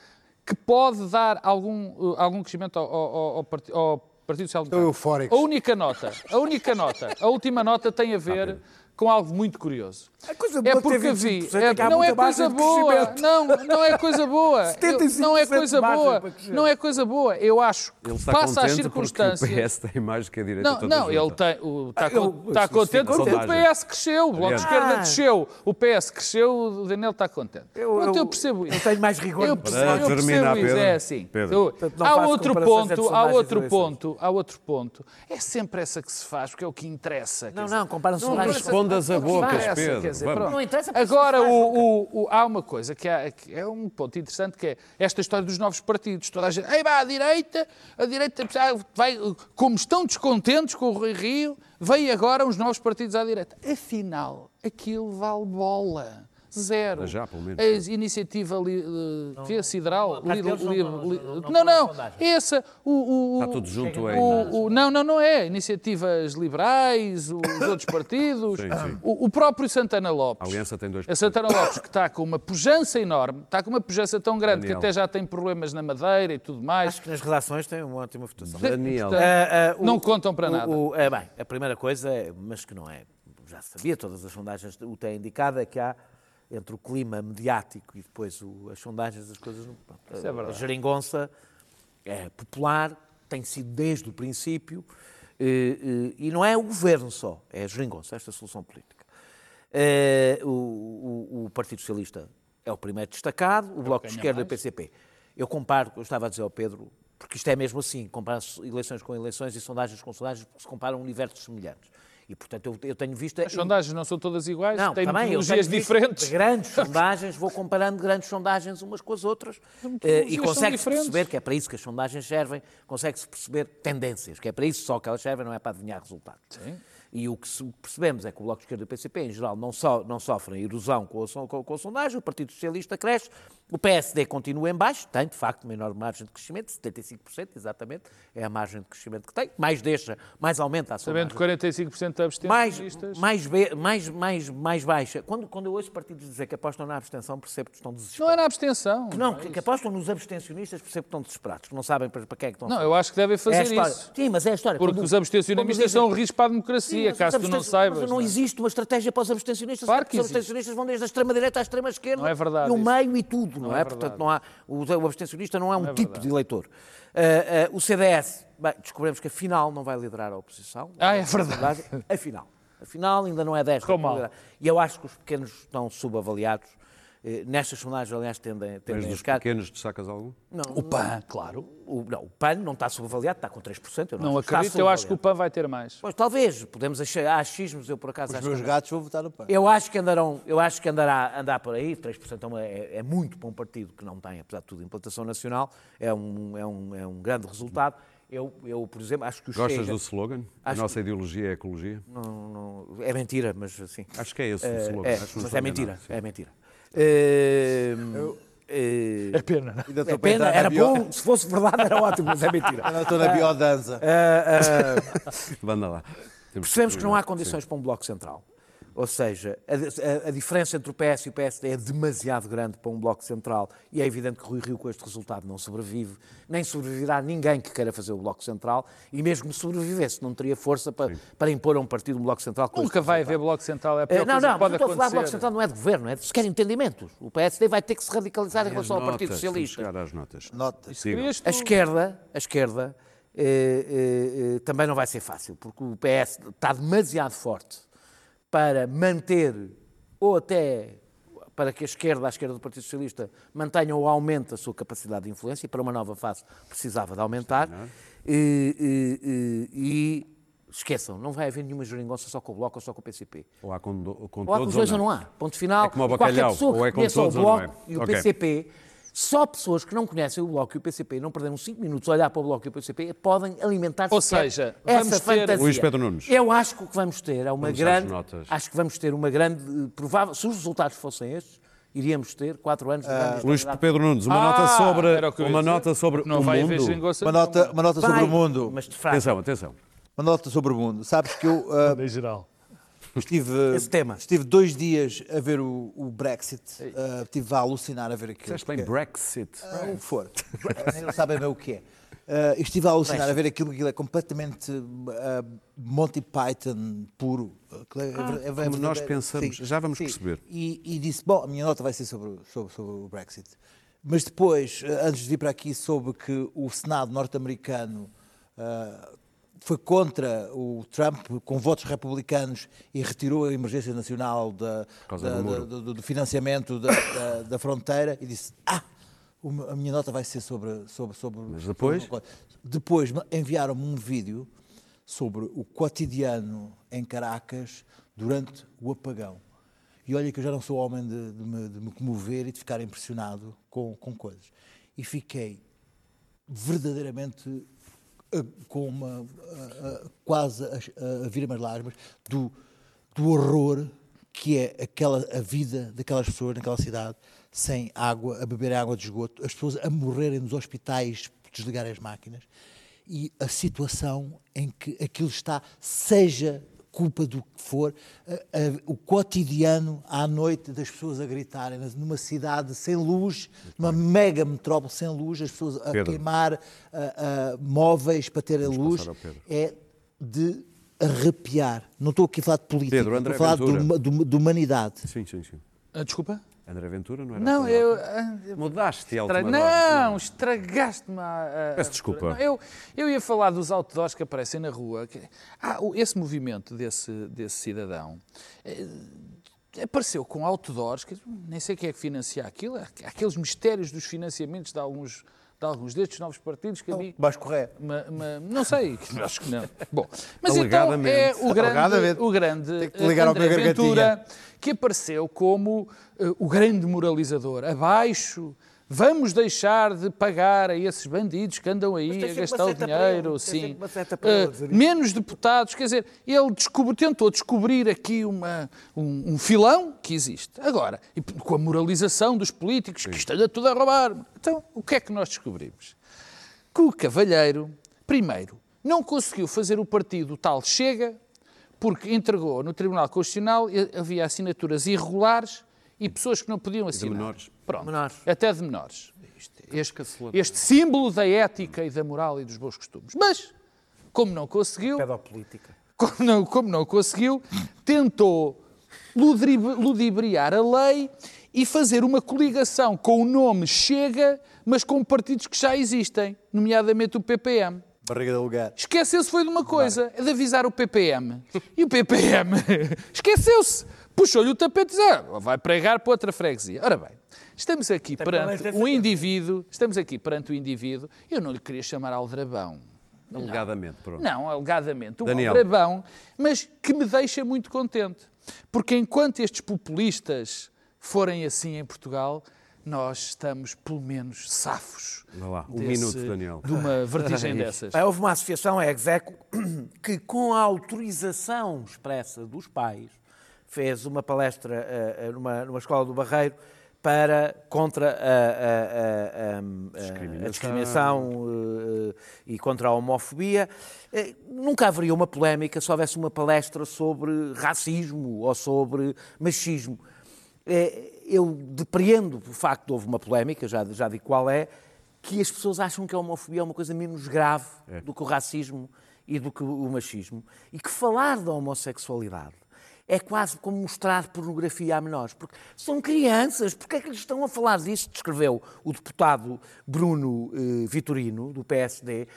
que pode dar algum, uh, algum crescimento ao, ao- ao ao Partido Social Estão eufóricos. A única nota, a única nota, a última nota tem a ver com algo muito curioso. A coisa É boa ter porque vi, 25% é não é coisa boa, não, não é coisa boa, Eu- 75% não é coisa boa, não é coisa boa. Eu acho que Ele está face às contente porque o circunstâncias. PS tem mais que a direita Não, não, ele tem, o, está, Ah, eu- está contente porque o. PS cresceu, o Bloco de. Esquerda Ah. desceu, o PS cresceu, o Daniel está contente. Eu- Pronto, eu- eu percebo isso. eu tenho mais rigor Eu percebo, Para eu percebo terminar, isso, Pedro. é assim. Pedro. Portanto, há outro entre ponto, há outro ponto, há outro ponto. É sempre essa que se faz, porque é o que interessa. Não, não, compara-se com a interessa, Pedro. Não interessa Agora, o- o- o- há uma coisa que é, que é um ponto interessante, que é esta história dos novos partidos. Toda a gente, ei, pá, a direita, a direita vai, como estão descontentes com o Rui Rio, veio agora uns novos partidos à direita. Afinal, aquilo vale bola. Zero. Já, pelo menos. A iniciativa li, que é sideral. deles não- não- li- não- não não, põe não. sondagem. Essa, o, o, Está tudo junto aí. o- o- não, não, não é. Iniciativas liberais, os outros partidos, Sim, sim. O, o próprio Santana Lopes. A Aliança tem dois A Santana Lopes, que está com uma pujança enorme, está com uma pujança tão grande Daniel. que até já tem problemas na Madeira e tudo mais. Acho que nas redações tem uma ótima votação. Daniel. Portanto, ah, o- não contam para o- nada. o- é, bem, a primeira coisa, é, mas que não é, já se sabia, todas as sondagens o têm indicado, é que há entre o clima mediático e depois o- as sondagens, as coisas. não- pronto, Isso é a- verdade. A geringonça é popular, tem sido desde o princípio, eh, eh, e não é o governo só, é a geringonça, esta solução política. Eh, o, o- o Partido Socialista é o primeiro destacado, o Bloco de Esquerda e o. PCP. Eu comparo, eu estava a dizer ao Pedro, porque isto é mesmo assim, comparar-se eleições com eleições e sondagens com sondagens, porque se comparam universos semelhantes. E, portanto, eu, eu tenho visto... As sondagens não são todas iguais, Não, têm também, metodologias diferentes. Grandes sondagens, vou comparando grandes sondagens umas com as outras eh, e consegue-se perceber que é para isso que as sondagens servem, consegue-se perceber tendências, que é para isso só que elas servem, não é para adivinhar resultados. E o que percebemos é que o Bloco de Esquerda e o PCP, em geral, não, só, não sofrem erosão com a, com a sondagem, o Partido Socialista cresce, o PSD continua em baixo, tem, de facto, uma enorme margem de crescimento, 75%, exatamente, é a margem de crescimento que tem, mais deixa, mais aumenta a Sabendo sondagem que 45% de mais, abstencionistas. mais, be- mais, mais, mais baixa. Quando, quando eu ouço partidos dizer que apostam na abstenção, percebo que estão Não desesperados. é na abstenção. Que não, que, que apostam nos abstencionistas, percebo que estão desesperados, que não sabem para, para quem é que estão Não, eu acho que devem É fazer história. isso. Sim, mas é a história. Porque Quando- os abstencionistas dizem- são um risco para a Sim, democracia, mas caso tu não saibas. mas não não é? existe uma estratégia para os abstencionistas, Claro que os abstencionistas vão desde a extrema-direita à extrema-esquerda Não é verdade o isso. meio e tudo, não, Não é? é Portanto, não há, o, o abstencionista não é um é tipo verdade. de eleitor. Ah, ah, o CDS, bem, descobrimos que afinal não vai liderar a oposição. Ah, é verdade. Afinal. Afinal, ainda não é desta. E eu acho que os pequenos estão subavaliados. Eh, Nestas sondagens, aliás, tendem, Mas tendem a dos ficar. pequenos destacas algum? Não, O PAN, claro. o, não, o PAN não está subavaliado, está com 3%. Eu não, Não que acredito, eu acho que o. PAN vai ter mais. Pois, talvez, podemos achar, há achismos, eu por acaso Os acho meus que gatos vão votar no PAN. eu acho que andarão, eu acho que andará andar por aí, 3% é, uma- é, é muito para um partido que não tem, apesar de tudo, implantação nacional, é um, é um, é um grande resultado. Eu, eu, por exemplo, acho que o Gostas Chega, do slogan? A nossa ideologia é a ecologia? não, não- é mentira, mas assim. Acho que é esse o É, slogan. é, acho que não mas estou é mentira, sim. é mentira. É, é, É pena, não é? É pena, era bio- bom, se fosse verdade era ótimo, mas é mentira. Ainda estou na biodança. Ah, ah, Manda lá. Temos Percebemos que não há Sim. condições para um bloco central. Ou seja, a, a- a diferença entre o PS e o PSD é demasiado grande para um Bloco Central e é evidente que Rui Rio com este resultado não sobrevive, nem sobreviverá ninguém que queira fazer o Bloco Central e mesmo sobrevivesse não teria força para, para impor a um partido um Bloco Central com Nunca vai haver Bloco Central, é a Eh, pior Não, coisa não, que pode não estou a falar de Bloco acontecer. Central, não é de governo, é de sequer entendimentos. O PSD vai ter que se radicalizar em As relação ao Partido notas, Socialista. chegar às notas. Notas. A esquerda, a esquerda eh, eh, eh, também não vai ser fácil, porque o PS está demasiado forte para manter, ou até para que a esquerda, a esquerda do Partido Socialista, mantenha ou aumente a sua capacidade de influência, e para uma nova fase precisava de aumentar. E, e- e- esqueçam, não vai haver nenhuma geringonça só com o Bloco ou só com o PCP. Ou há com, com Ou há com os dois ou ou não há. Ponto final. É como o bacalhau, ou é com todos o ou não Bloco é. e o Ok. PCP, só pessoas que não conhecem o Bloco e o PCP e não perderam 5 minutos a olhar para o Bloco e o PCP podem alimentar-se Ou sequer seja, essa vamos ter- fantasia. Luís Pedro Nunes. Eu acho que o que vamos ter é uma Vamos grande... notas. Acho que vamos ter uma grande... eh, Provável, se os resultados fossem estes, iríamos ter 4 anos de grande Luís. Pedro Nunes, uma Ah, nota sobre, uma nota sobre Não o vai haver mundo. Uma nota, uma nota sobre Vai, o mundo. Mas de fraco. Atenção, atenção. Uma nota sobre o mundo. Sabes que eu ah, Em geral. Estive, Esse tema. estive dois dias a ver o, o Brexit. Ah, estive a alucinar a ver aquilo. Disseste bem porque- Brexit. Ah, o que for. Nem não sabem bem o que é. Ah, estive a alucinar a ver aquilo, aquilo é completamente ah, Monty Python puro. Aquilo é- é é como verdadeiro. nós pensamos. Já vamos perceber. E, e disse, bom, a minha nota vai ser sobre, sobre, sobre o Brexit. Mas depois, ah, antes de vir para aqui, soube que o Senado norte-americano ah, foi contra o Trump com votos republicanos e retirou a emergência nacional da, da- do da- do, do financiamento da, fronteira e disse: Ah, a minha nota vai ser sobre. sobre, sobre Mas depois? sobre- depois enviaram-me um vídeo sobre o cotidiano em Caracas durante o apagão. E olha que eu já não sou homem de, de me, de me comover e de ficar impressionado com, com coisas. E fiquei verdadeiramente com uma quase a, a vir as lágrimas do, do horror que é aquela a vida daquelas pessoas naquela cidade sem água, a beber água de esgoto, as pessoas a morrerem nos hospitais por desligarem as máquinas e a situação em que aquilo está, seja culpa do que for, a- a- o cotidiano à noite das pessoas a gritarem numa cidade sem luz, numa mega metrópole sem luz, as pessoas a Pedro. queimar móveis para terem luz, passar ao Pedro. é de arrepiar. Não estou aqui a falar de política, Pedro, estou a falar de, de- de humanidade. Sim, sim, sim. Ah, desculpa? André Ventura não era Não, tua eu. ah, Mudaste a Estra- hora. Não, estragaste-me a, a- Peço desculpa. Não, eu, eu ia falar dos outdoors que aparecem na rua. que- ah, esse movimento desse, desse cidadão eh, apareceu com outdoors, que nem sei quem é que financia aquilo, aqueles mistérios dos financiamentos de alguns, de alguns destes novos partidos que a mim. Vais correr. Ma- ma- não sei, acho que não. Bom, mas então Alegadamente. é o grande, o grande Tem que te ligar ao André meu Ventura que apareceu como eh, o grande moralizador. Abaixo, vamos deixar de pagar a esses bandidos que andam aí a gastar o dinheiro. ele, Sim. isto. menos deputados, quer dizer, ele descobriu, tentou descobrir aqui uma, um, um filão que existe. Agora, e com a moralização dos políticos, que isto anda tudo a roubar. Então, o que é que nós descobrimos? que o Cavalheiro, primeiro, não conseguiu fazer o partido tal Chega, porque entregou no Tribunal Constitucional, havia assinaturas irregulares e pessoas que não podiam assinar. menores. Pronto. Menores. Até de menores. Este, este símbolo da ética e da moral e dos bons costumes. Mas, como não conseguiu, Pedopolítica. como não, como não conseguiu, tentou ludibriar a lei e fazer uma coligação com o nome Chega, mas com partidos que já existem, nomeadamente o PPM. Barriga de lugar. Esqueceu-se foi de uma coisa, é de avisar o PPM. E o PPM esqueceu-se. Puxou-lhe o tapete e "Ah, vai pregar para outra freguesia. Ora bem, estamos aqui perante um indivíduo, estamos aqui perante o indivíduo, eu não lhe queria chamar aldrabão. Alegadamente, pronto. Não, alegadamente, um Daniel. aldrabão, mas que me deixa muito contente. Porque enquanto estes populistas forem assim em Portugal, nós estamos pelo menos safos. Vá lá, um desse- minuto, Daniel. De uma vertigem dessas. Houve uma associação, a Execo, que com a autorização expressa dos pais, fez uma palestra eh, numa, numa escola do Barreiro para, contra a, a- a- a- a- discriminação eh, e contra a homofobia. Eh, Nunca haveria uma polémica se houvesse uma palestra sobre racismo ou sobre machismo. Eh, Eu depreendo o facto de houve uma polémica, já, já digo qual é, que as pessoas acham que a homofobia é uma coisa menos grave do que o racismo e do que o machismo. E que falar da homossexualidade é quase como mostrar pornografia a menores. Porque são crianças, porque é que lhes estão a falar disso? Descreveu o deputado Bruno eh, Vitorino, do PSD,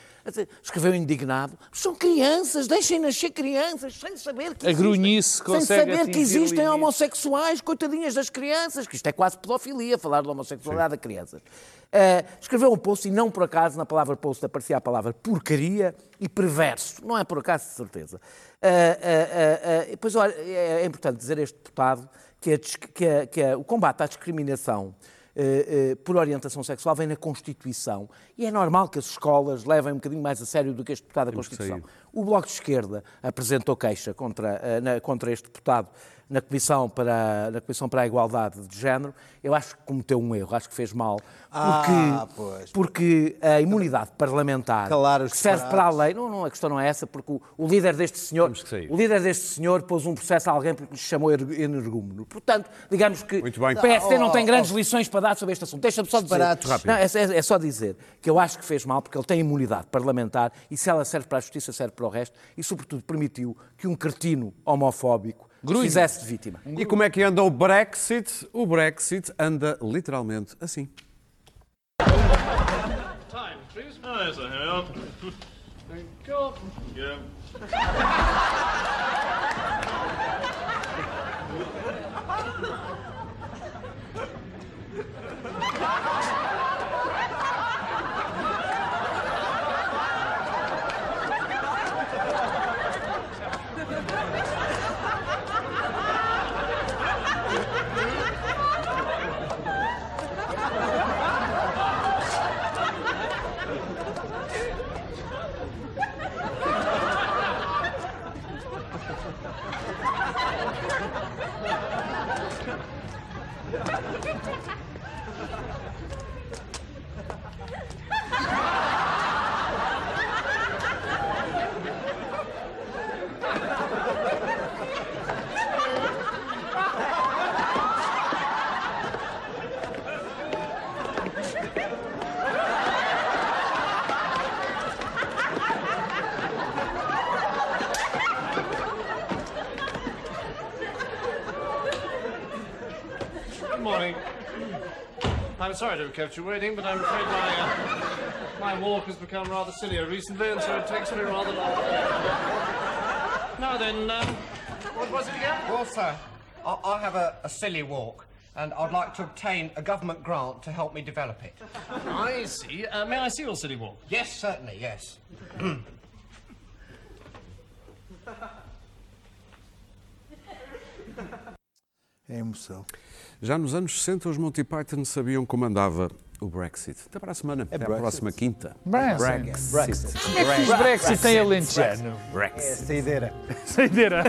escreveu indignado. São crianças, deixem nascer crianças, sem saber que A existem, sem saber que existem homossexuais, coitadinhas das crianças, que isto é quase pedofilia, falar da homossexualidade a crianças. Eh, escreveu um post e não por acaso na palavra post aparecia a palavra porcaria e perverso. Não é por acaso, de certeza. Eh, eh, pois olha, é, é importante dizer a este deputado que, a que a- que a- o combate à discriminação eh, eh, por orientação sexual vem na Constituição e é normal que as escolas levem um bocadinho mais a sério do que este deputado da Constituição. O Bloco de Esquerda apresentou queixa contra, eh, na- contra este deputado na Comissão, para, na Comissão para a Igualdade de Género. Eu acho que cometeu um erro, acho que fez mal. Porque, Ah, pois. porque a imunidade parlamentar Calar os que serve para a lei. Não, não, a questão não é essa, porque o, o líder deste senhor. O líder deste senhor pôs um processo a alguém porque lhe chamou er- energúmeno. Portanto, digamos que Muito bem. o PSD não Oh, tem oh, grandes lições para dar sobre este assunto. Deixa-me só dizer. Não, é, é- é só dizer que eu acho que fez mal porque ele tem imunidade parlamentar e se ela serve para a justiça, serve para o resto e, sobretudo, permitiu que um cretino homofóbico Grunho. fizesse de vítima. E como é que anda o Brexit? O Brexit anda literalmente assim. Time, please. Oh, there's a help. Thank you. Yeah. I'm sorry to have kept you waiting, but I'm afraid my uh, my walk has become rather sillier recently, and so it takes me rather long. Now then, um, what was it again? Well, sir, I, I have a, a silly walk, and I'd like to obtain a government grant to help me develop it. I see. Uh, may I see your silly walk? Yes, certainly, yes. É emoção. Já nos anos 60, os Monty Python sabiam como andava o Brexit. Até para a semana. Até à Brexit. próxima quinta. Brexit. Brexit. Como é que os Brexit têm alentejano? Brexit. Saideira. Saideira.